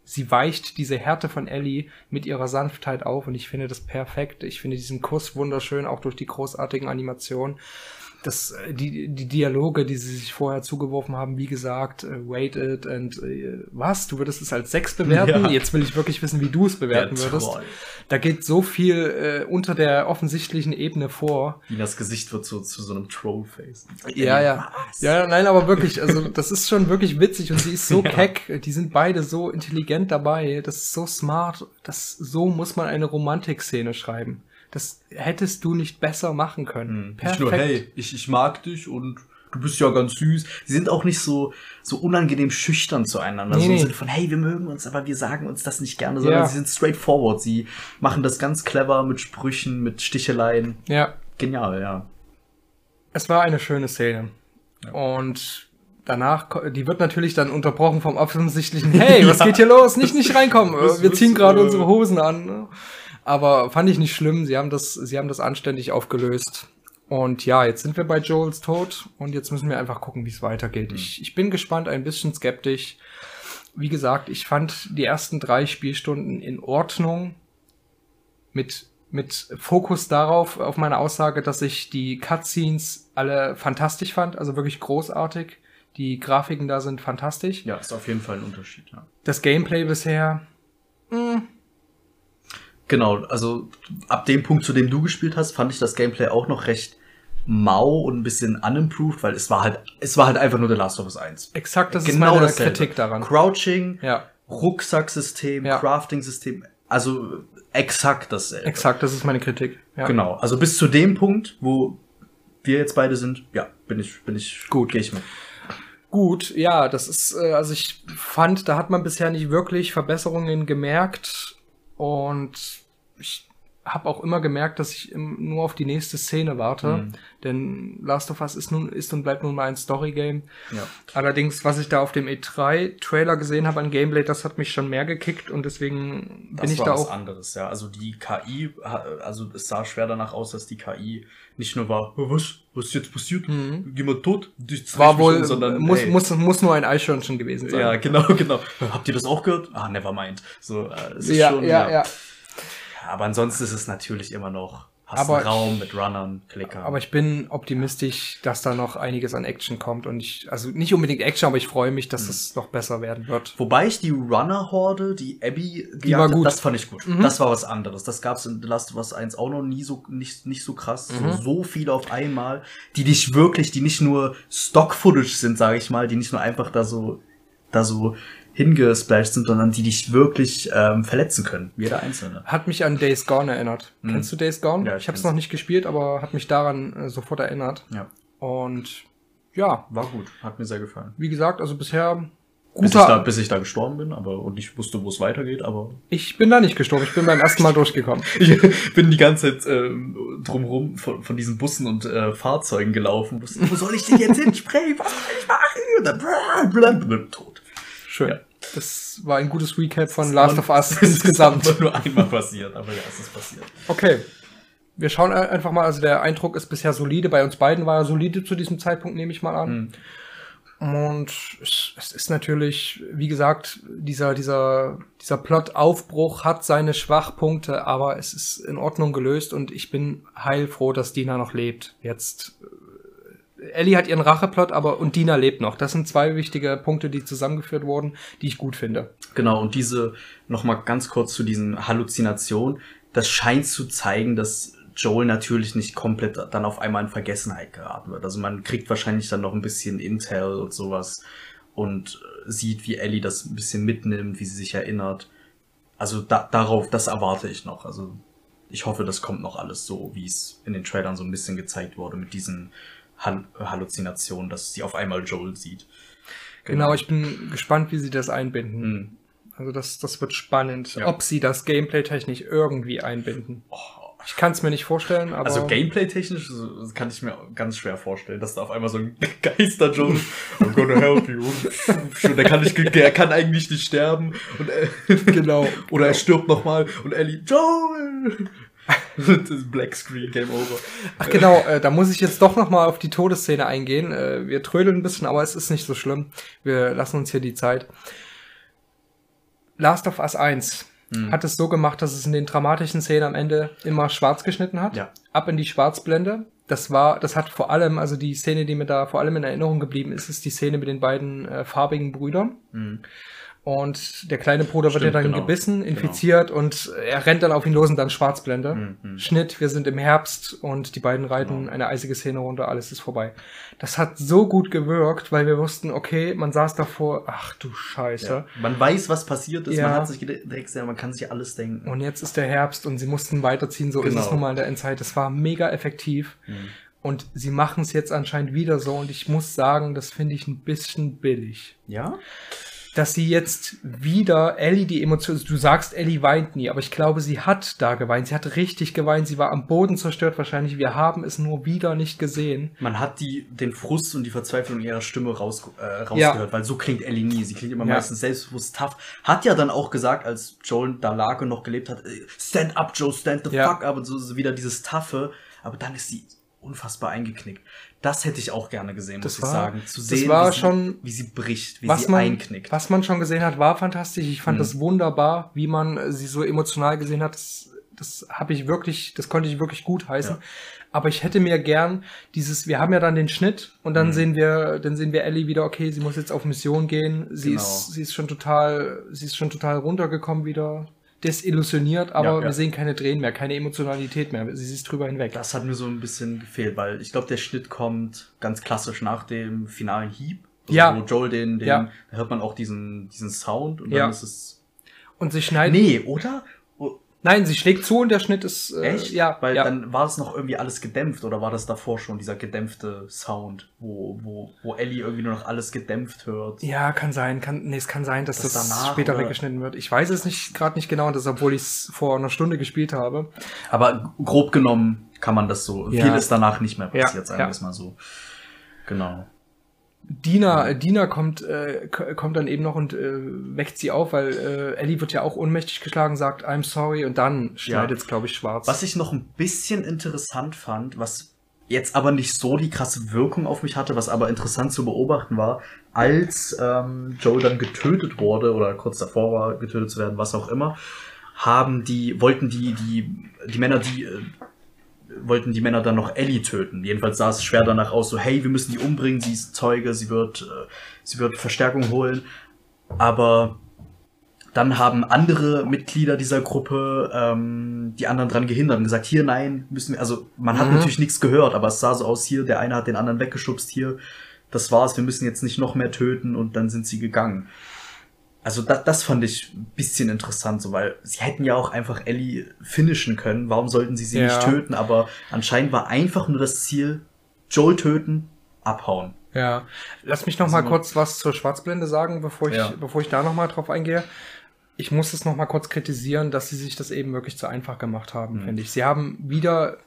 sie weicht diese Härte von Ellie mit ihrer Sanftheit auf. Und ich finde das perfekt. Ich finde diesen Kuss wunderschön, auch durch die großartigen Animationen das, äh, die, die Dialoge, die sie sich vorher zugeworfen haben, wie gesagt, äh, wait it and äh, was? Du würdest es als sechs bewerten? Ja. Jetzt will ich wirklich wissen, wie du es bewerten Der würdest. Troll. Da geht so viel äh, unter der offensichtlichen Ebene vor. Dinas Gesicht wird so zu so einem Trollface. Ja, ja. Was? Ja, nein, aber wirklich, also das ist schon wirklich witzig und sie ist so Ja. keck, die sind beide so intelligent dabei, das ist so smart, das so muss man eine Romantikszene schreiben. Das hättest du nicht besser machen können. Hm. Nicht nur, hey, ich, ich mag dich und du bist ja ganz süß. Sie sind auch nicht so, so unangenehm schüchtern zueinander. Nee, so nee. Sinne von, hey, wir mögen uns, aber wir sagen uns das nicht gerne, sondern Ja. sie sind straightforward. Sie machen das ganz clever mit Sprüchen, mit Sticheleien. Ja, Genial, ja. es war eine schöne Szene. Und danach, die wird natürlich dann unterbrochen vom offensichtlichen, hey, was Ja. geht hier los? Nicht, nicht reinkommen. Wir ziehen gerade äh, unsere Hosen an. Aber fand ich nicht schlimm. Sie haben das, sie haben das anständig aufgelöst. Und ja, jetzt sind wir bei Joels Tod und jetzt müssen wir einfach gucken, wie es weitergeht. Ich, ich bin gespannt, ein bisschen skeptisch. Wie gesagt, ich fand die ersten drei Spielstunden in Ordnung. Mit, mit Fokus darauf, auf meine Aussage, dass ich die Cutscenes alle fantastisch fand, also wirklich großartig. Die Grafiken da sind fantastisch. Ja, ist auf jeden Fall ein Unterschied, ja. Das Gameplay bisher, Genau, also ab dem Punkt, zu dem du gespielt hast, fand ich das Gameplay auch noch recht mau und ein bisschen unimproved, weil es war halt, es war halt einfach nur The Last of Us 1. exakt das ist meine dasselbe. Kritik daran. Crouching, Ja, Rucksacksystem, Ja. Crafting-System, also exakt dasselbe. exakt, das ist meine Kritik. Ja. Genau, also bis zu dem Punkt, wo wir jetzt beide sind, ja, bin ich, bin ich, Gut. gehe ich mit. Gut, ja, das ist, äh, also ich fand, da hat man bisher nicht wirklich Verbesserungen gemerkt und ich habe auch immer gemerkt, dass ich nur auf die nächste Szene warte, Mhm. denn Last of Us ist nun ist und bleibt nun mal ein Storygame. Ja. Allerdings, was ich da auf dem E3-Trailer gesehen habe an Gameplay, das hat mich schon mehr gekickt und deswegen Das bin ich war da was auch. anderes, ja. Also die KI, also es sah schwer danach aus, dass die KI nicht nur war, "Oh, was, was ist jetzt passiert? Mhm. Jemand tot? Das War wohl, um", sondern, muss, ey, muss, muss nur ein Eichhörnchen gewesen sein. Ja, genau, genau. Habt ihr das auch gehört? Ah, never mind. So, äh, es ist ja, schon, ja, ja. Aber ansonsten ist es natürlich immer noch Hast Aber einen Raum mit Runnern, Klickern. Aber ich bin optimistisch, dass da noch einiges an Action kommt und ich, also nicht unbedingt Action, aber ich freue mich, dass es noch besser werden wird. Wobei ich die Runner-Horde, die Abby Die war gut. das fand ich gut. Mhm. Das war was anderes. Das gab's in The Last of Us 1 auch noch nie so, nicht, nicht so krass. Mhm. So, so viele auf einmal, die dich wirklich, die nicht nur Stock-Footage sind, sage ich mal, die nicht nur einfach da so, da so hingesplashed sind, sondern die dich wirklich ähm, verletzen können. Jeder einzelne. Hat mich an Days Gone erinnert. Mhm. Kennst du Days Gone? Ja, ich ich habe es noch nicht gespielt, aber hat mich daran äh, sofort erinnert. Ja. Und ja, War gut. Hat mir sehr gefallen. wie gesagt, also bisher Bis ich, da, guter. bis ich da gestorben bin, aber und ich wusste, wo es weitergeht, aber Ich bin da nicht gestorben, ich bin beim ersten Mal durchgekommen. Ich bin die ganze Zeit ähm, drumherum von, von diesen Bussen und äh, Fahrzeugen gelaufen. Wusste, Wo soll ich denn jetzt hinsprayen? Was soll ich machen? Und dann blub, tot. Schön. Ja. Das war ein gutes Recap von Last of Us Das ist insgesamt. nur einmal passiert, aber ja, es ist passiert. Okay. Wir schauen ein- einfach mal, also der Eindruck ist bisher solide. Bei uns beiden war er solide zu diesem Zeitpunkt, nehme ich mal an. Hm. Und es, ist natürlich, wie gesagt, dieser, dieser, dieser Plot-Aufbruch hat seine Schwachpunkte, aber es ist in Ordnung gelöst und ich bin heilfroh, dass Dina noch lebt. Jetzt, Ellie hat ihren Racheplot, aber und Dina lebt noch. Das sind zwei wichtige Punkte, die zusammengeführt wurden, die ich gut finde. Genau, und diese, nochmal ganz kurz zu diesen Halluzinationen, das scheint zu zeigen, dass Joel natürlich nicht komplett dann auf einmal in Vergessenheit geraten wird. Also man kriegt wahrscheinlich dann noch ein bisschen Intel und sowas und sieht, wie Ellie das ein bisschen mitnimmt, wie sie sich erinnert. Also da, darauf, das erwarte ich noch. Also ich hoffe, das kommt noch alles so, wie es in den Trailern so ein bisschen gezeigt wurde, mit diesen Hall Halluzinationen, dass sie auf einmal Joel sieht. Genau, ich bin gespannt, wie sie das einbinden. Hm. Also das, das wird spannend, Ja. ob sie das Gameplay technisch irgendwie einbinden. Oh, Ich kann es mir nicht vorstellen, aber Also gameplay-technisch kann ich mir ganz schwer vorstellen, dass da auf einmal so ein Geister Joel, I'm gonna help you. Der kann nicht, der kann eigentlich nicht sterben und äh, genau. oder er stirbt nochmal und Ellie, Joel. das Black Screen, Game Over. Ach genau, äh, da muss ich jetzt doch noch mal auf die Todesszene eingehen. Äh, wir trödeln ein bisschen, aber es ist nicht so schlimm. Wir lassen uns hier die Zeit. Last of Us 1 Hm. hat es so gemacht, dass es in den dramatischen Szenen am Ende immer schwarz geschnitten hat. Ja. Ab in die Schwarzblende. Das war, das hat vor allem, also die Szene, die mir da vor allem in Erinnerung geblieben ist, ist die Szene mit den beiden äh, farbigen Brüdern. Mhm. Und der kleine Bruder wird ja Stimmt, dann genau. gebissen, infiziert und er rennt dann auf ihn los und dann Schwarzblende. Mhm. Schnitt, wir sind im Herbst und die beiden reiten Genau. eine eisige Szene runter, alles ist vorbei. Das hat so gut gewirkt, weil wir wussten, okay, man saß davor, ach du Scheiße. Ja. Man weiß, was passiert ist, Ja. man hat sich gedacht, man kann sich alles denken. Und jetzt ist der Herbst und sie mussten weiterziehen, so ist Genau. es nun mal in der Endzeit. Das war mega effektiv. Mhm. Und sie machen es jetzt anscheinend wieder so und ich muss sagen, das finde ich ein bisschen billig. Ja? Dass sie jetzt wieder Ellie die Emotionen, du sagst, Ellie weint nie, aber ich glaube, sie hat da geweint. Sie hat richtig geweint. Sie war am Boden zerstört wahrscheinlich. Wir haben es nur wieder nicht gesehen. Man hat die, den Frust und die Verzweiflung in ihrer Stimme raus, äh, rausgehört, weil so klingt Ellie nie. Sie klingt immer Ja. meistens selbstbewusst tough. Hat ja dann auch gesagt, als Joel da lag und noch gelebt hat, äh, stand up, Joe, stand the Ja. fuck up und so, so wieder dieses Taffe. Aber dann ist sie unfassbar eingeknickt. Das hätte ich auch gerne gesehen, Das muss ich war- sagen. Zu sehen, wie, sie, schon- wie sie bricht, wie was sie man, einknickt. was man schon gesehen hat, war fantastisch. Ich fand Mhm. das wunderbar, wie man sie so emotional gesehen hat. Das, das habe ich wirklich, das konnte ich wirklich gut heißen. Ja. Aber ich hätte mir gern dieses, wir haben ja dann den Schnitt und dann Mhm. sehen wir, dann sehen wir Ellie wieder, okay, sie muss jetzt auf Mission gehen. Sie Genau. ist, sie ist schon total, sie ist schon total runtergekommen wieder, desillusioniert, aber Ja, ja. wir sehen keine Tränen mehr, keine Emotionalität mehr. Sie ist drüber hinweg. Das hat mir so ein bisschen gefehlt, weil ich glaube, der Schnitt kommt ganz klassisch nach dem finalen Hieb. Also Ja. Wo Joel den, den Ja. da hört man auch diesen, diesen Sound und dann ist es. Und sie schneidet. Nee, oder? Nein, sie schlägt zu und der Schnitt ist, äh, Echt? ja, Weil ja. dann war es noch irgendwie alles gedämpft oder war das davor schon dieser gedämpfte Sound, wo, wo, wo Ellie irgendwie nur noch alles gedämpft hört? Ja, kann sein. Kann, nee, es kann sein, dass Das das, danach, später oder? weggeschnitten wird. Ich weiß es nicht gerade nicht genau, und das, obwohl ich es vor einer Stunde gespielt habe. Aber grob genommen kann man das so. Ja. Viel ist danach nicht mehr Ja, passiert, sagen ja. wir es mal so. Genau. Dina, Dina kommt, äh, kommt dann eben noch und äh, weckt sie auf, weil äh, Ellie wird ja auch ohnmächtig geschlagen, sagt I'm sorry und dann schneidet es, glaube ich, schwarz. Was ich noch ein bisschen interessant fand, was jetzt aber nicht so die krasse Wirkung auf mich hatte, was aber interessant zu beobachten war, als ähm, Joel dann getötet wurde oder kurz davor war, getötet zu werden, was auch immer, haben die, wollten die, die, die Männer, die äh, wollten die Männer dann noch Ellie töten. Jedenfalls sah es schwer danach aus, so hey, wir müssen die umbringen, sie ist Zeuge, sie wird, äh, sie wird Verstärkung holen. Aber dann haben andere Mitglieder dieser Gruppe ähm, die anderen dran gehindert und gesagt, hier nein, müssen wir. Also man hat Mhm. natürlich nichts gehört, aber es sah so aus, hier, der eine hat den anderen weggeschubst, hier, das war's, wir müssen jetzt nicht noch mehr töten und dann sind sie gegangen. Also das, das fand ich ein bisschen interessant, so, weil sie hätten ja auch einfach Ellie finishen können. Warum sollten sie sie Ja. nicht töten? Aber anscheinend war einfach nur das Ziel, Joel töten, abhauen. Ja, lass mich noch mal Also- kurz was zur Schwarzblende sagen, bevor ich, Ja. bevor ich da noch mal drauf eingehe. Ich muss es noch mal kurz kritisieren, dass sie sich das eben wirklich zu einfach gemacht haben, Mhm. finde ich. Sie haben wieder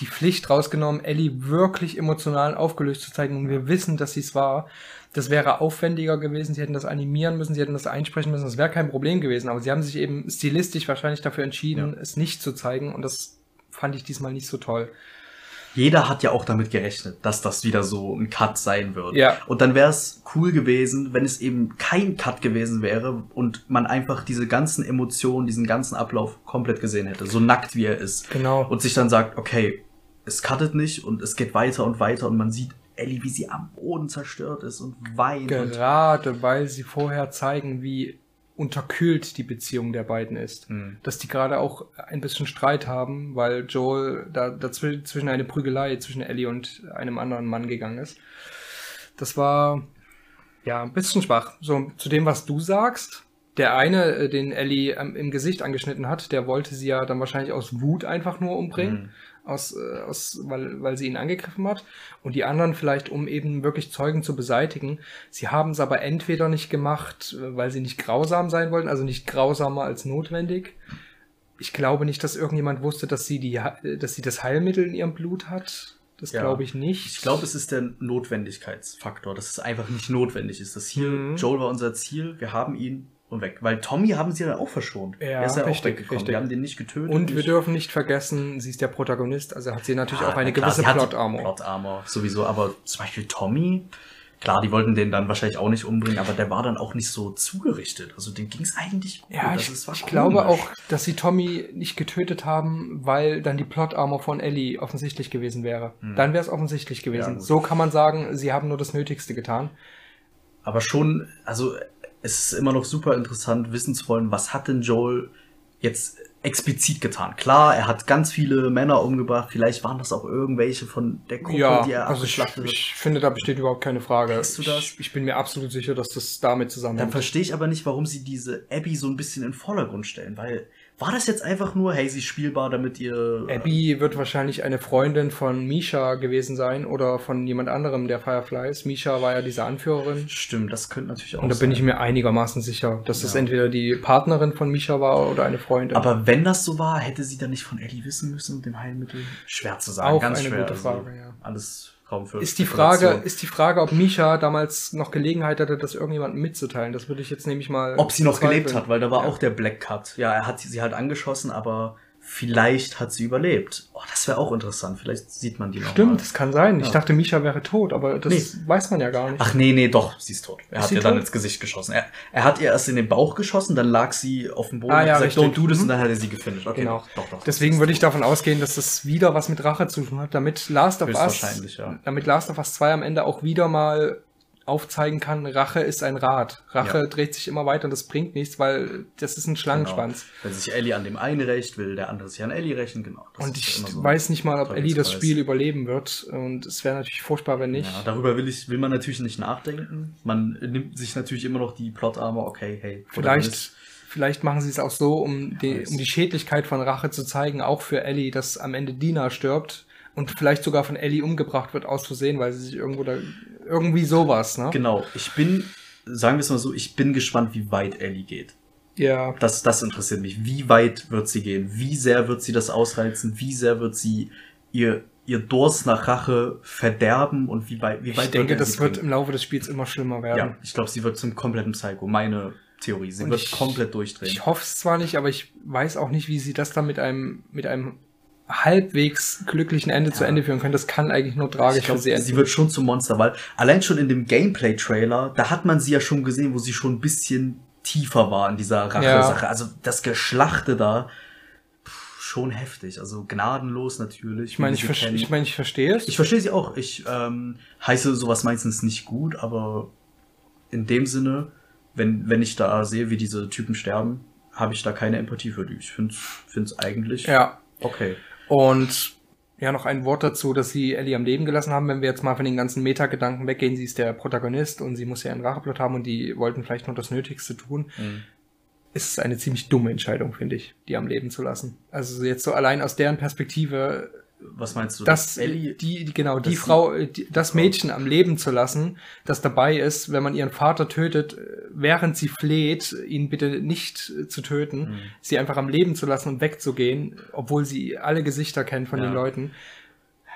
die Pflicht rausgenommen, Ellie wirklich emotional aufgelöst zu zeigen und wir wissen, dass sie es war. Das wäre aufwendiger gewesen, sie hätten das animieren müssen, sie hätten das einsprechen müssen, das wäre kein Problem gewesen, aber sie haben sich eben stilistisch wahrscheinlich dafür entschieden, Ja. es nicht zu zeigen und das fand ich diesmal nicht so toll. Jeder hat ja auch damit gerechnet, dass das wieder so ein Cut sein wird. Ja. Und dann wäre es cool gewesen, wenn es eben kein Cut gewesen wäre und man einfach diese ganzen Emotionen, diesen ganzen Ablauf komplett gesehen hätte, so nackt wie er ist. Genau. Und sich dann sagt, okay, es cuttet nicht und es geht weiter und weiter und man sieht Ellie, wie sie am Boden zerstört ist und weint. Und, Gerade weil sie vorher zeigen, wie unterkühlt die Beziehung der beiden ist. Hm. Dass die gerade auch ein bisschen Streit haben, weil Joel da dazwischen zwischen eine Prügelei zwischen Ellie und einem anderen Mann gegangen ist. Das war ja ein bisschen schwach. So zu dem, was du sagst. Der eine, äh, den Ellie ähm, im Gesicht angeschnitten hat, der wollte sie ja dann wahrscheinlich aus Wut einfach nur umbringen Hm. Aus, äh, aus, weil, weil sie ihn angegriffen hat. Und die anderen vielleicht, um eben wirklich Zeugen zu beseitigen. Sie haben es aber entweder nicht gemacht, äh, weil sie nicht grausam sein wollten, also nicht grausamer als notwendig. Ich glaube nicht, dass irgendjemand wusste, dass sie die, dass sie das Heilmittel in ihrem Blut hat. Das Ja. glaube ich nicht. Ich glaube, es ist der Notwendigkeitsfaktor, dass es einfach nicht notwendig ist. Das hier, Mhm. Joel war unser Ziel, wir haben ihn und weg. Weil Tommy haben sie dann auch verschont. Ja, er ist ja auch richtig, weggekommen. richtig. Wir haben den nicht getötet. und wir dürfen nicht vergessen, sie ist der Protagonist, also hat sie natürlich Ja, auch eine klar, gewisse Plot-Armor. Plot-Armor, sowieso. Aber zum Beispiel Tommy, klar, die wollten den dann wahrscheinlich auch nicht umbringen, aber der war dann auch nicht so zugerichtet. Also dem ging es eigentlich gut. Ja, Also ich, ich glaube auch, dass sie Tommy nicht getötet haben, weil dann die Plot-Armor von Ellie offensichtlich gewesen wäre. Dann wäre es offensichtlich gewesen. Hm. Ja, so kann man sagen, sie haben nur das Nötigste getan. Aber schon, also es ist immer noch super interessant, wissen zu wollen, was hat denn Joel jetzt explizit getan. Klar, er hat ganz viele Männer umgebracht, vielleicht waren das auch irgendwelche von der Gruppe, Ja, die er also ich, hat. ich finde, da besteht überhaupt keine Frage. Denkst du das? Ich, ich bin mir absolut sicher, dass das damit Dann zusammenhängt. verstehe ich aber nicht, warum sie diese Abby so ein bisschen in den Vordergrund stellen, weil war das jetzt einfach nur, hey, sie ist spielbar, damit ihr Abby wird wahrscheinlich eine Freundin von Misha gewesen sein oder von jemand anderem der Fireflies. Misha war ja diese Anführerin. Stimmt, das könnte natürlich auch Und da bin ich mir einigermaßen sicher, dass das Ja. entweder die Partnerin von Misha war oder eine Freundin. Aber wenn das so war, hätte sie dann nicht von Ellie wissen müssen und dem Heilmittel? Schwer zu sagen, Auch ganz eine schwer. gute also Frage, ja. Alles Raum für Ist die. Frage, ist die Frage, ob Misha damals noch Gelegenheit hatte, das irgendjemandem mitzuteilen. Das würde ich jetzt nämlich mal. ob sie noch gelebt hat, weil da war Ja. auch der Black Cut. Ja, er hat sie halt angeschossen, aber vielleicht hat sie überlebt. Oh, das wäre auch interessant. Vielleicht sieht man die noch Stimmt, mal. das kann sein. Ich Ja. dachte, Misha wäre tot, aber das weiß man ja gar nicht. Ach nee, nee, doch, sie ist tot. Er Ist hat ihr dann tot? ins Gesicht geschossen. Er, er hat ihr erst in den Bauch geschossen, dann lag sie auf dem Boden Ah, und ja, hat gesagt, don't do this, Mhm. und dann hat er sie gefinisht. Okay, Genau. doch, doch, doch. Deswegen würde ich davon ausgehen, dass das wieder was mit Rache zu tun hat, damit Last of Us, ja. damit Last of Us 2 am Ende auch wieder mal aufzeigen kann, Rache ist ein Rad. Rache Ja. dreht sich immer weiter und das bringt nichts, weil das ist ein Schlangenschwanz. Genau. Wenn sich Ellie an dem einen rächt, will der andere sich an Ellie rächen, genau. Und ich so weiß nicht mal, ob Ellie das. Spiel überleben wird. Und es wäre natürlich furchtbar, wenn nicht. Ja, darüber will ich, will man natürlich nicht nachdenken. Man nimmt sich natürlich immer noch die Plot-Armor, okay, hey. Vielleicht, vielleicht machen sie es auch so, um die, weiß. um die Schädlichkeit von Rache zu zeigen, auch für Ellie, dass am Ende Dina stirbt und vielleicht sogar von Ellie umgebracht wird aus Versehen, weil sie sich irgendwo da, irgendwie sowas, ne? Genau, ich bin, sagen wir es mal so, ich bin gespannt, wie weit Ellie geht. Ja. Das, das interessiert mich. Wie weit wird sie gehen? Wie sehr wird sie das ausreizen? Wie sehr wird sie ihr, ihr Durst nach Rache verderben? Und wie weit, wie weit Ich denke, er das wird bringen? im Laufe des Spiels immer schlimmer werden. Ja, ich glaube, sie wird zum kompletten Psycho. Meine Theorie. Sie Und wird ich- komplett durchdrehen. Ich hoffe es zwar nicht, aber ich weiß auch nicht, wie sie das dann mit einem, mit einem halbwegs glücklichen Ende zu Ja. Ende führen können. Das kann eigentlich nur tragisch Ich glaube, für sie, sie enden. wird schon zum Monster, weil allein schon in dem Gameplay-Trailer, da hat man sie ja schon gesehen, wo sie schon ein bisschen tiefer war in dieser Rache-Sache. Also das Geschlachte da, schon heftig. Also gnadenlos natürlich. Ich meine, ich, ver ich, mein, ich verstehe es. Ich verstehe sie auch. Ich ähm, heiße sowas meistens nicht gut, aber in dem Sinne, wenn, wenn ich da sehe, wie diese Typen sterben, habe ich da keine Empathie für die. Ich finde es eigentlich ja. okay. Und ja, noch ein Wort dazu, dass sie Ellie am Leben gelassen haben. Wenn wir jetzt mal von den ganzen Metagedanken weggehen, sie ist der Protagonist und sie muss ja einen Racheplot haben und die wollten vielleicht nur das Nötigste tun. Mhm. Ist es eine ziemlich dumme Entscheidung, finde ich, die am Leben zu lassen. Also jetzt so allein aus deren Perspektive was meinst du? Dass Ellie, die, die genau, die Frau, die, das Mädchen am Leben zu lassen, das dabei ist, wenn man ihren Vater tötet, während sie fleht, ihn bitte nicht zu töten, mhm. sie einfach am Leben zu lassen und wegzugehen, obwohl sie alle Gesichter kennt von ja. den Leuten.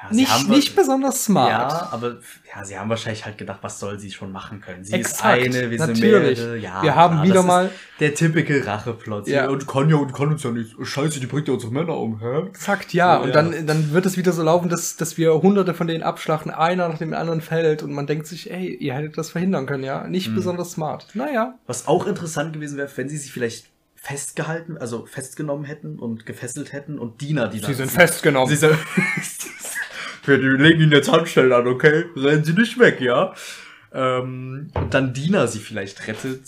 Ja, nicht, nicht besonders smart. Ja, aber ja, sie haben wahrscheinlich halt gedacht, was soll sie schon machen können? Sie Exakt, ist eine, wir sind mehrere. Ja, wir haben klar, wieder mal der typische Racheplot. Ja. Und kann ja und kann uns ja nicht. Scheiße, die bringt ja unsere Männer um, hä? Exakt, ja. So, und ja. dann, dann wird es wieder so laufen, dass, dass wir hunderte von denen abschlachten, einer nach dem anderen fällt und man denkt sich, ey, ihr hättet das verhindern können, ja? Nicht hm. besonders smart. Naja. Was auch interessant gewesen wäre, wenn sie sich vielleicht festgehalten, also festgenommen hätten und gefesselt hätten und Diener, die Sie sind festgenommen. Sie sind Wir legen ihn jetzt Handstellen an, okay? Rennen Sie nicht weg, ja? Ähm, und dann Dina sie vielleicht rettet.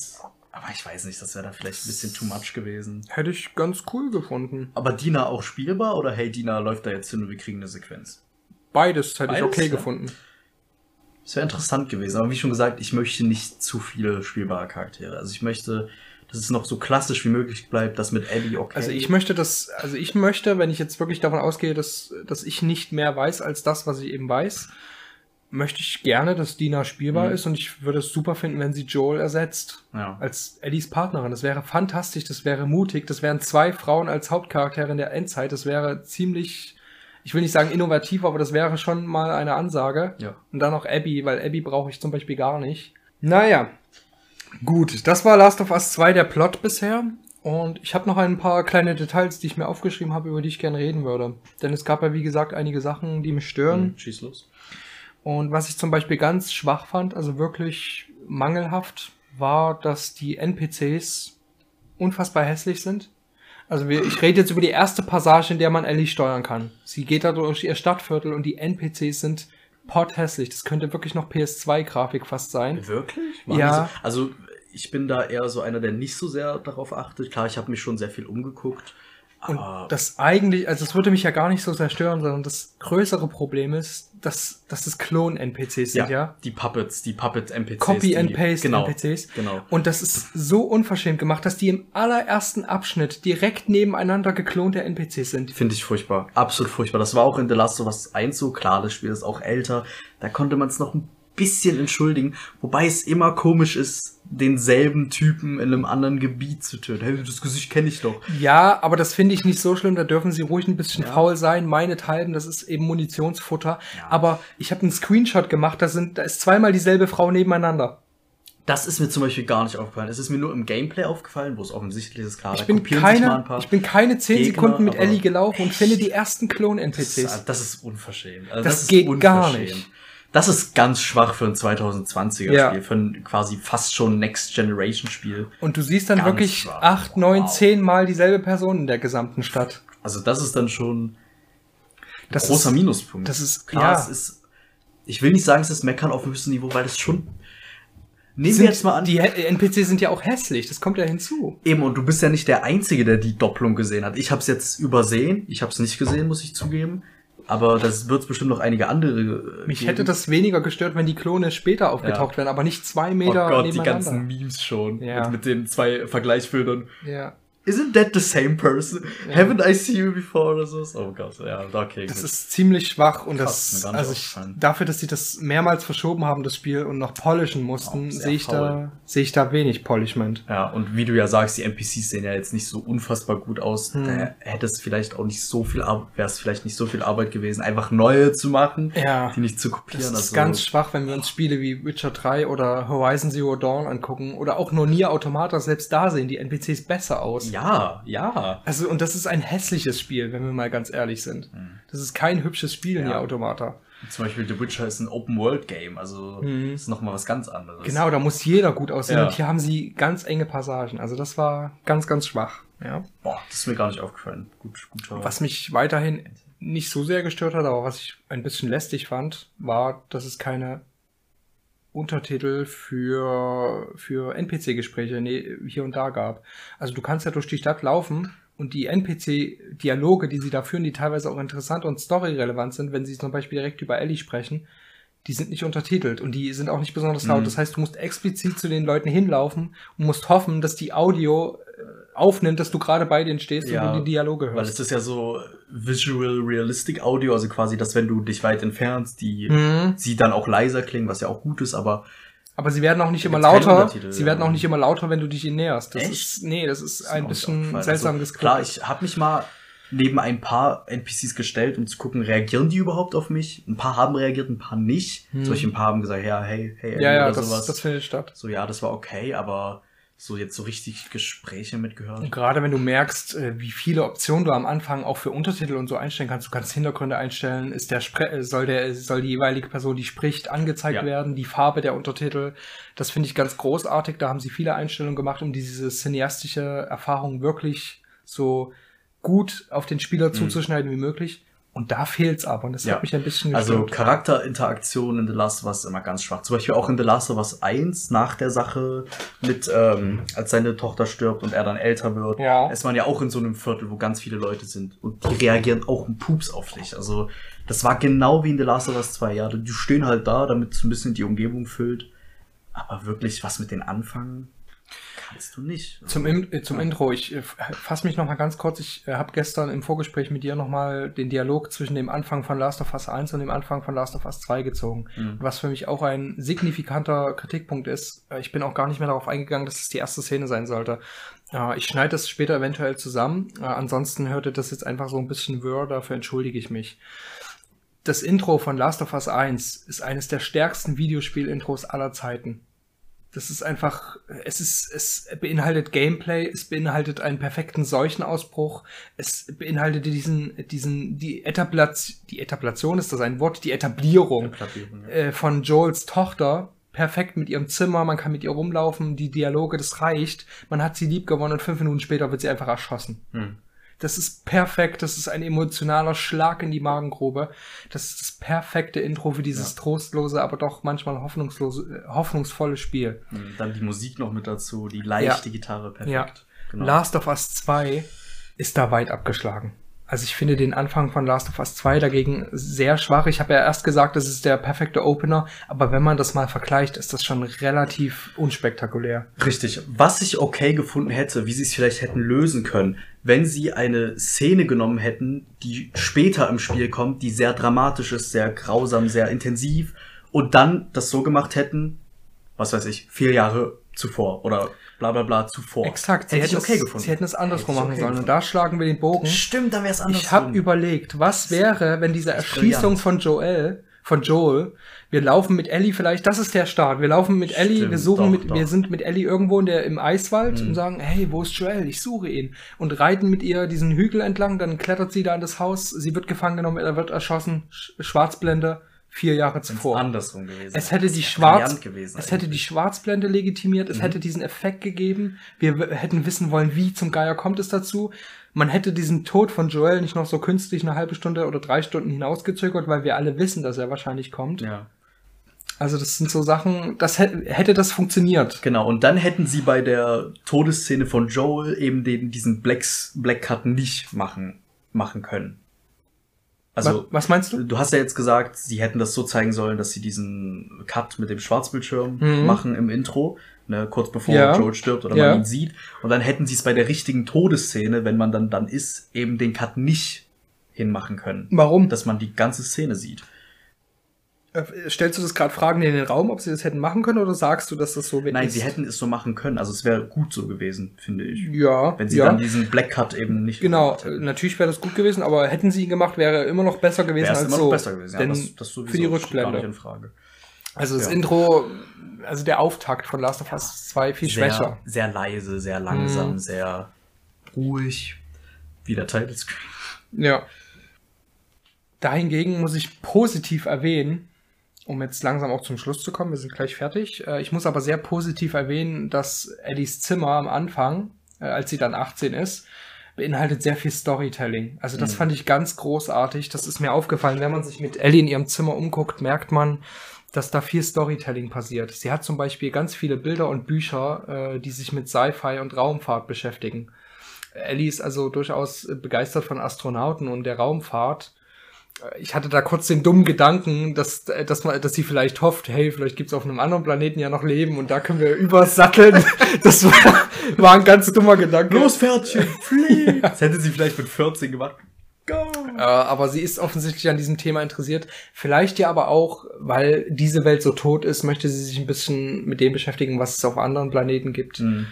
Aber ich weiß nicht, das wäre da vielleicht ein bisschen too much gewesen. Hätte ich ganz cool gefunden. Aber Dina auch spielbar oder hey, Dina läuft da jetzt hin und wir kriegen eine Sequenz? Beides hätte Beides, ich okay ja? gefunden. Das wäre interessant gewesen. Aber wie schon gesagt, ich möchte nicht zu viele spielbare Charaktere. Also ich möchte dass es noch so klassisch wie möglich bleibt, das mit Ellie okay. Also ich möchte das, also ich möchte, wenn ich jetzt wirklich davon ausgehe, dass, dass ich nicht mehr weiß als das, was ich eben weiß, möchte ich gerne, dass Dina spielbar mhm. ist und ich würde es super finden, wenn sie Joel ersetzt. Ja. Als Ellies Partnerin. Das wäre fantastisch, das wäre mutig, das wären zwei Frauen als Hauptcharaktere in der Endzeit, das wäre ziemlich, ich will nicht sagen innovativ, aber das wäre schon mal eine Ansage. Ja. Und dann noch Abby, weil Abby brauche ich zum Beispiel gar nicht. Naja, Gut, das war Last of Us 2 der Plot bisher. Und ich habe noch ein paar kleine Details, die ich mir aufgeschrieben habe, über die ich gerne reden würde. Denn es gab ja, wie gesagt, einige Sachen, die mich stören. Mhm, schieß los. Und was ich zum Beispiel ganz schwach fand, also wirklich mangelhaft, war, dass die NPCs unfassbar hässlich sind. Also wir, ich rede jetzt über die erste Passage, in der man Ellie steuern kann. Sie geht da durch ihr Stadtviertel und die NPCs sind potthässlich. Das könnte wirklich noch PS2-Grafik fast sein. Wirklich? Machen ja. So? Also ich bin da eher so einer, der nicht so sehr darauf achtet. Klar, ich habe mich schon sehr viel umgeguckt. Und das eigentlich, also es würde mich ja gar nicht so sehr stören, sondern das größere Problem ist, dass, dass das Klon-NPCs sind, ja, ja? Die Puppets, die Puppet-NPCs. Copy and Paste genau, NPCs. Genau. Und das ist so unverschämt gemacht, dass die im allerersten Abschnitt direkt nebeneinander geklonte NPCs sind. Finde ich furchtbar. Absolut furchtbar. Das war auch in The Last of Us 1 so klar. Das Spiel ist auch älter. Da konnte man es noch ein bisschen entschuldigen, wobei es immer komisch ist, denselben Typen in einem anderen Gebiet zu töten. Hey, das Gesicht kenne ich doch. Ja, aber das finde ich nicht so schlimm, da dürfen sie ruhig ein bisschen ja. faul sein, meinethalben, das ist eben Munitionsfutter. Ja. Aber ich habe einen Screenshot gemacht, da sind, da ist zweimal dieselbe Frau nebeneinander. Das ist mir zum Beispiel gar nicht aufgefallen. Es ist mir nur im Gameplay aufgefallen, wo es offensichtlich ist, klar, ich bin keine, Ich bin keine 10 Gegner, Sekunden mit Ellie gelaufen und finde die ersten Klon-NPCs. Das, das, ist unverschämt. Also das, das geht unverschämt. gar nicht. Das ist ganz schwach für ein 2020er ja. Spiel, für ein quasi fast schon Next Generation Spiel. Und du siehst dann ganz wirklich schwach. acht, neun, wow. zehn Mal dieselbe Person in der gesamten Stadt. Also das ist dann schon ein das großer ist, Minuspunkt. Das ist klar. Ja. Es ist, ich will nicht sagen, es ist Meckern auf höchstem Niveau, weil das schon Nehmen wir jetzt mal an. Die NPCs sind ja auch hässlich, das kommt ja hinzu. Eben, und du bist ja nicht der Einzige, der die Doppelung gesehen hat. Ich habe es jetzt übersehen, ich habe es nicht gesehen, muss ich zugeben. Aber das wird bestimmt noch einige andere. Äh, Mich geben. hätte das weniger gestört, wenn die Klone später aufgetaucht ja. wären, aber nicht zwei Meter. Oh Gott, die ganzen Memes schon. Ja. Mit, mit den zwei Vergleichsbildern. Ja. Isn't that the same person? Ja. Haven't I seen you before oder so? Oh Gott, ja, okay. Das gut. ist ziemlich schwach und Krass, das, also ich, dafür, dass sie das mehrmals verschoben haben, das Spiel und noch polishen mussten, oh, sehe ich da, sehe ich da wenig Polishment. Ja, und wie du ja sagst, die NPCs sehen ja jetzt nicht so unfassbar gut aus. Hm. Da hätte es vielleicht auch nicht so viel, wäre es vielleicht nicht so viel Arbeit gewesen, einfach neue zu machen, ja. die nicht zu kopieren. Das ist also, ganz schwach, wenn wir uns Spiele wie Witcher 3 oder Horizon Zero Dawn angucken oder auch nur Nier Automata, selbst da sehen die NPCs besser aus. Ja, ja. Also, und das ist ein hässliches Spiel, wenn wir mal ganz ehrlich sind. Hm. Das ist kein hübsches Spiel, ja. Nier Automata. Zum Beispiel The Witcher ist ein Open-World-Game, also Mhm. ist nochmal was ganz anderes. Genau, da muss jeder gut aussehen. Ja. Und hier haben sie ganz enge Passagen. Also das war ganz, ganz schwach. Ja. Boah, das ist mir gar nicht aufgefallen. Gut, guter. Was mich weiterhin nicht so sehr gestört hat, aber was ich ein bisschen lästig fand, war, dass es keine Untertitel für, für NPC-Gespräche nee, hier und da gab. Also du kannst ja durch die Stadt laufen und die NPC-Dialoge, die sie da führen, die teilweise auch interessant und storyrelevant sind, wenn sie zum Beispiel direkt über Ellie sprechen, die sind nicht untertitelt und die sind auch nicht besonders laut. Mhm. Das heißt, du musst explizit zu den Leuten hinlaufen und musst hoffen, dass die Audio aufnimmt, dass du gerade bei denen stehst Ja, und du die Dialoge Weil hörst. es ist ja so Visual Realistic Audio, also quasi, dass wenn du dich weit entfernst, die Mhm. sie dann auch leiser klingen, was ja auch gut ist, aber Aber sie werden auch nicht immer lauter. Sie ja. werden auch nicht immer lauter, wenn du dich ihnen näherst. Das Echt? ist, nee, das ist ist ein bisschen seltsam also. Klar, ich habe mich mal neben ein paar NPCs gestellt, um zu gucken, reagieren die überhaupt auf mich? Ein paar haben reagiert, ein paar nicht. Hm. Solche ein paar haben gesagt, ja, hey, hey, ja, ja, oder das, sowas. das findet statt. so, ja, das war okay, aber so jetzt so richtig Gespräche mitgehört. Und gerade wenn du merkst, äh, wie viele Optionen du am Anfang auch für Untertitel und so einstellen kannst, du kannst Hintergründe einstellen, ist der Spre äh, soll der soll die jeweilige Person, die spricht, angezeigt Ja. werden, die Farbe der Untertitel. Das finde ich ganz großartig. Da haben sie viele Einstellungen gemacht, um diese cineastische Erfahrung wirklich so gut auf den Spieler zuzuschneiden wie möglich. Und da fehlt's aber. Und das. Ja. hat mich ein bisschen Also gestört. Charakterinteraktion in The Last of Us ist immer ganz schwach. Zum Beispiel auch in The Last of Us 1 nach der Sache mit, ähm, als seine Tochter stirbt und er dann älter wird. Ja. Ist man ja auch in so einem Viertel, wo ganz viele Leute sind und die reagieren auch ein Pups auf dich. Also das war genau wie in The Last of Us 2. Ja, die stehen halt da, damit es ein bisschen die Umgebung füllt. Aber wirklich was mit den anfangen kannst du nicht. Zum, Im äh, zum Intro, ich äh, fasse mich noch mal ganz kurz. Ich äh, habe gestern im Vorgespräch mit dir noch mal den Dialog zwischen dem Anfang von Last of Us 1 und dem Anfang von Last of Us 2 gezogen. Mhm. Was für mich auch ein signifikanter Kritikpunkt ist. Ich bin auch gar nicht mehr darauf eingegangen, dass es die erste Szene sein sollte. Ich schneide das später eventuell zusammen. Ansonsten hörte das jetzt einfach so ein bisschen wirr, dafür entschuldige ich mich. Das Intro von Last of Us 1 ist eines der stärksten Videospiel-Intros aller Zeiten. Das ist einfach, es ist, es beinhaltet Gameplay, es beinhaltet einen perfekten Seuchenausbruch, es beinhaltet diesen, diesen, die Etablation, die Etablation ist das ein Wort, die Etablierung Plattierung, ja. äh, von Joels Tochter perfekt mit ihrem Zimmer, man kann mit ihr rumlaufen, die Dialoge, das reicht. Man hat sie lieb gewonnen und fünf Minuten später wird sie einfach erschossen. Hm. Das ist perfekt, das ist ein emotionaler Schlag in die Magengrube. Das ist das perfekte Intro für dieses Ja. trostlose, aber doch manchmal hoffnungslose, äh, hoffnungsvolle Spiel. Hm, Dann die Musik noch mit dazu, die leichte Gitarre, perfekt. Ja. Genau. Last of Us 2 ist da weit abgeschlagen. Also ich finde den Anfang von Last of Us 2 dagegen sehr schwach. Ich habe ja erst gesagt, das ist der perfekte Opener, aber wenn man das mal vergleicht, ist das schon relativ unspektakulär. Richtig. Was ich okay gefunden hätte, wie sie es vielleicht hätten lösen können, wenn sie eine Szene genommen hätten, die später im Spiel kommt, die sehr dramatisch ist, sehr grausam, sehr intensiv, und dann das so gemacht hätten, was weiß ich, vier Jahre zuvor oder bla bla bla zuvor. Exakt, sie Hätte hätten, okay es, gefunden. sie hätten es andersrum machen okay sollen. Und gefunden. da schlagen wir den Bogen. Stimmt, dann wäre es anders. Ich habe überlegt, was wäre, wenn diese brillant. von Joel, von Joel, wir laufen mit Ellie vielleicht, das ist der Start. Wir laufen mit Ellie, Stimmt, wir suchen doch, mit, doch. Mhm. wir sind mit Ellie irgendwo in der, im Eiswald und sagen, hey, wo ist Joel? Ich suche ihn. Und reiten mit ihr diesen Hügel entlang, dann klettert sie da in das Haus, sie wird gefangen genommen, er wird erschossen, Sch Schwarzblende, vier Jahre zuvor. andersrum gewesen. Es hätte die Schwarz, gewesen es hätte die. Schwarzblende legitimiert, Mhm. es hätte diesen Effekt gegeben. Wir hätten wissen wollen, wie zum Geier kommt es dazu. Man hätte diesen Tod von Joel nicht noch so künstlich eine halbe Stunde oder drei Stunden hinausgezögert, weil wir alle wissen, dass er wahrscheinlich kommt. Ja. Also das sind so Sachen, das hätte, hätte das funktioniert. Genau, und dann hätten sie bei der Todesszene von Joel eben den, diesen Blacks, Black Cut nicht machen, machen können. Also, was, meinst du? du hast ja jetzt gesagt, sie hätten das so zeigen sollen, dass sie diesen Cut mit dem Schwarzbildschirm Mhm. machen im Intro, ne, kurz bevor Ja. Joel stirbt oder Ja. man ihn sieht. Und dann hätten sie es bei der richtigen Todesszene, wenn man dann dann ist, eben den Cut nicht hinmachen können. Warum? Dass man die ganze Szene sieht. Äh, Stellst du das gerade Fragen in den Raum, ob sie das hätten machen können, oder sagst du, dass das so Nein, ist? sie hätten es so machen können. Also es wäre gut so gewesen, finde ich. Ja, Wenn sie ja. dann diesen Black Cut eben nicht Genau, natürlich wäre das gut gewesen, aber hätten sie ihn gemacht, wäre er immer noch besser gewesen wäre es als immer so. noch besser gewesen. Denn ja, das, das für die steht gar Rückblende. nicht in Frage. Also das Ja. Intro, also der Auftakt von Last of Us 2 viel schwächer. Sehr, sehr leise, sehr langsam, Mhm. sehr ruhig. Wie der Title Screen. Ja. Dahingegen muss ich positiv erwähnen, um jetzt langsam auch zum Schluss zu kommen, wir sind gleich fertig. Äh, ich muss aber sehr positiv erwähnen, dass Ellies Zimmer am Anfang, äh, als sie dann 18 ist, beinhaltet sehr viel Storytelling. Also das mhm. fand ich ganz großartig. Das ist mir aufgefallen. Wenn man sich mit Ellie in ihrem Zimmer umguckt, merkt man, dass da viel Storytelling passiert. Sie hat zum Beispiel ganz viele Bilder und Bücher, äh, die sich mit Sci-Fi und Raumfahrt beschäftigen. Ellie ist also durchaus begeistert von Astronauten und der Raumfahrt ich hatte da kurz den dummen Gedanken, dass, dass, man, dass sie vielleicht hofft, hey, vielleicht gibt's auf einem anderen Planeten ja noch Leben und da können wir übersatteln. das war, war ein ganz dummer Gedanke. Los, Pferdchen, flieh! Das hätte sie vielleicht mit 14 gemacht. Go! Äh, aber sie ist offensichtlich an diesem Thema interessiert. Vielleicht ja aber auch, weil diese Welt so tot ist, möchte sie sich ein bisschen mit dem beschäftigen, was es auf anderen Planeten gibt. Mhm.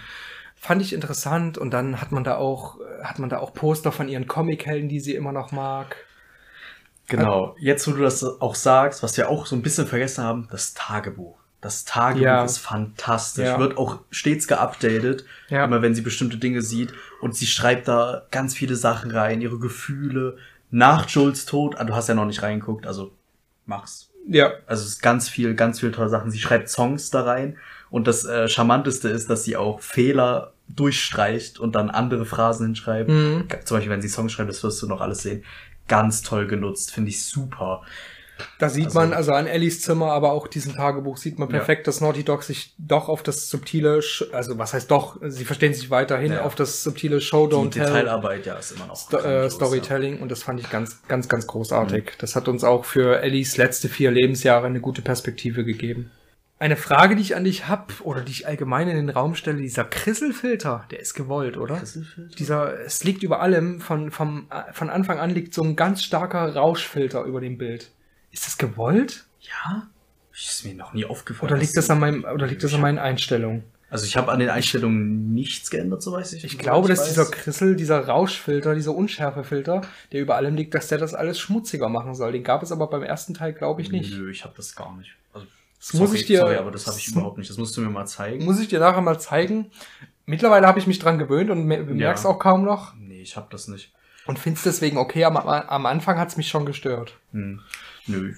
Fand ich interessant und dann hat man da auch, hat man da auch Poster von ihren Comichelden, die sie immer noch mag. Genau. Jetzt, wo du das auch sagst, was wir auch so ein bisschen vergessen haben, das Tagebuch. Das Tagebuch ja. ist fantastisch. Ja. Wird auch stets geupdatet, ja. immer wenn sie bestimmte Dinge sieht. Und sie schreibt da ganz viele Sachen rein, ihre Gefühle. Nach Jules Tod, ah, du hast ja noch nicht reingeguckt, also mach's. Ja. Also es ist ganz viel, ganz viele tolle Sachen. Sie schreibt Songs da rein. Und das äh, Charmanteste ist, dass sie auch Fehler durchstreicht und dann andere Phrasen hinschreibt. Mhm. Zum Beispiel, wenn sie Songs schreibt, das wirst du noch alles sehen ganz toll genutzt, finde ich super. Da sieht also, man also an Ellies Zimmer, aber auch diesem Tagebuch sieht man perfekt, ja. dass Naughty Dog sich doch auf das subtile, also was heißt doch, sie verstehen sich weiterhin ja. auf das subtile Show Don't Die Detailarbeit, ja, ist immer noch Sto äh, Storytelling ja. und das fand ich ganz, ganz, ganz großartig. Mhm. Das hat uns auch für Ellies letzte vier Lebensjahre eine gute Perspektive gegeben. Eine Frage, die ich an dich hab oder die ich allgemein in den Raum stelle, dieser Krisselfilter, der ist gewollt, oder? Krisselfilter? Dieser, es liegt über allem, von, vom, von Anfang an liegt so ein ganz starker Rauschfilter über dem Bild. Ist das gewollt? Ja. Ist mir noch nie aufgefallen. Oder liegt das an meinem, oder liegt das an meinen Einstellungen? Also ich habe an den Einstellungen nichts geändert, so weiß ich. Ich glaube, dass weiß. dieser Krissel, dieser Rauschfilter, dieser Unschärfefilter, der über allem liegt, dass der das alles schmutziger machen soll. Den gab es aber beim ersten Teil, glaube ich, nicht. Nö, ich habe das gar nicht. Also das sorry, muss ich dir. Sorry, aber das habe ich überhaupt nicht. Das musst du mir mal zeigen. Muss ich dir nachher mal zeigen. Mittlerweile habe ich mich dran gewöhnt und bemerkst ja. auch kaum noch. Nee, ich habe das nicht. Und findest deswegen okay. Am, am Anfang hat's mich schon gestört. Hm. Nö, ich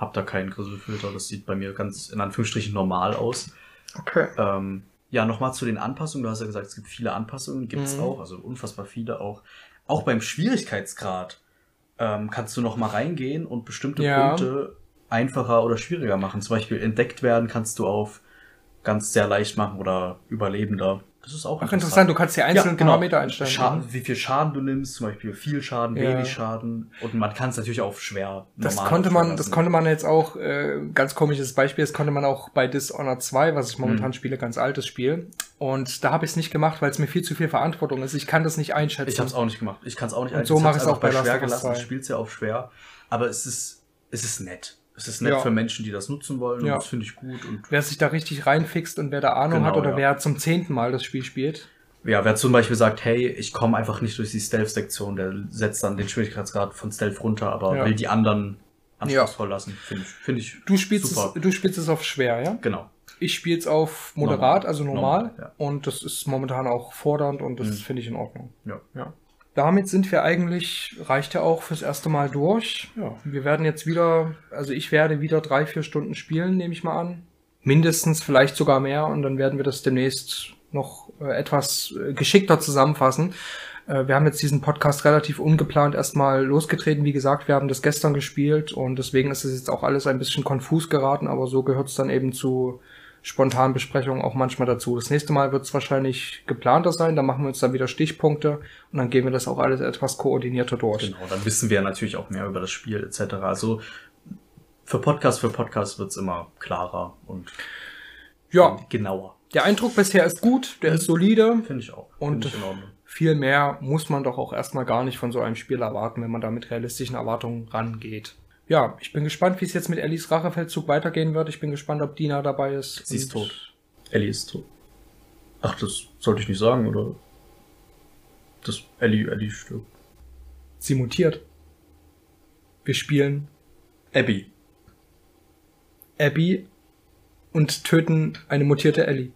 hab da keinen Grüsselfilter. Das sieht bei mir ganz in Anführungsstrichen normal aus. Okay. Ähm, ja, nochmal zu den Anpassungen. Du hast ja gesagt, es gibt viele Anpassungen. Gibt's mhm. auch. Also unfassbar viele auch. Auch beim Schwierigkeitsgrad ähm, kannst du noch mal reingehen und bestimmte ja. Punkte einfacher oder schwieriger machen. Zum Beispiel entdeckt werden kannst du auf ganz sehr leicht machen oder überlebender. Das ist auch Ach, interessant. interessant. Du kannst hier einzelne ja, genau. Parameter einstellen. Schaden, wie viel Schaden du nimmst, zum Beispiel viel Schaden, ja. wenig Schaden. Und man kann es natürlich auf schwer. Das konnte man, das konnte man jetzt auch, äh, ganz komisches Beispiel, das konnte man auch bei Dishonored 2, was ich momentan hm. spiele, ganz altes Spiel. Und da habe ich es nicht gemacht, weil es mir viel zu viel Verantwortung ist. Ich kann das nicht einschätzen. Ich habe es auch nicht gemacht. Ich kann es auch nicht einschätzen. Und so mache ich es auch bei schwer gelassen. Ich spiele es ja auf schwer. Aber es ist, es ist nett. Es ist nett ja. für Menschen, die das nutzen wollen. Ja. Und das finde ich gut. Und wer sich da richtig reinfixt und wer da Ahnung genau, hat oder ja. wer zum zehnten Mal das Spiel spielt. Ja, wer zum Beispiel sagt, hey, ich komme einfach nicht durch die Stealth-Sektion, der setzt dann den Schwierigkeitsgrad von Stealth runter, aber will die anderen anspruchsvoll lassen, finde ich, find ich du spielst super. Es, du spielst es auf schwer, ja? Genau. Ich spiele es auf moderat, normal. also normal. normal und das ist momentan auch fordernd und das mhm. finde ich in Ordnung. Ja. Damit sind wir eigentlich, reicht ja auch fürs erste Mal durch. Ja, wir werden jetzt wieder, also ich werde wieder drei, vier Stunden spielen, nehme ich mal an. Mindestens, vielleicht sogar mehr und dann werden wir das demnächst noch äh, etwas äh, geschickter zusammenfassen. Äh, wir haben jetzt diesen Podcast relativ ungeplant erstmal losgetreten. Wie gesagt, wir haben das gestern gespielt und deswegen ist es jetzt auch alles ein bisschen konfus geraten, aber so gehört es dann eben zu spontanen Besprechungen auch manchmal dazu. Das nächste Mal wird es wahrscheinlich geplanter sein, da machen wir uns dann wieder Stichpunkte und dann gehen wir das auch alles etwas koordinierter durch. Genau, dann wissen wir natürlich auch mehr über das Spiel etc. Also für Podcast für Podcast wird es immer klarer und ja. genauer. Der Eindruck bisher ist gut, der ist solide. Finde ich auch. Und ich viel mehr muss man doch auch erstmal gar nicht von so einem Spiel erwarten, wenn man da mit realistischen Erwartungen rangeht ja, ich bin gespannt, wie es jetzt mit Ellis Rachefeldzug weitergehen wird. Ich bin gespannt, ob Dina dabei ist. Sie ist tot. Ellie ist tot. Ach, das sollte ich nicht sagen, oder? Das Ellie, Ellie stirbt. Sie mutiert. Wir spielen Abby. Abby und töten eine mutierte Ellie.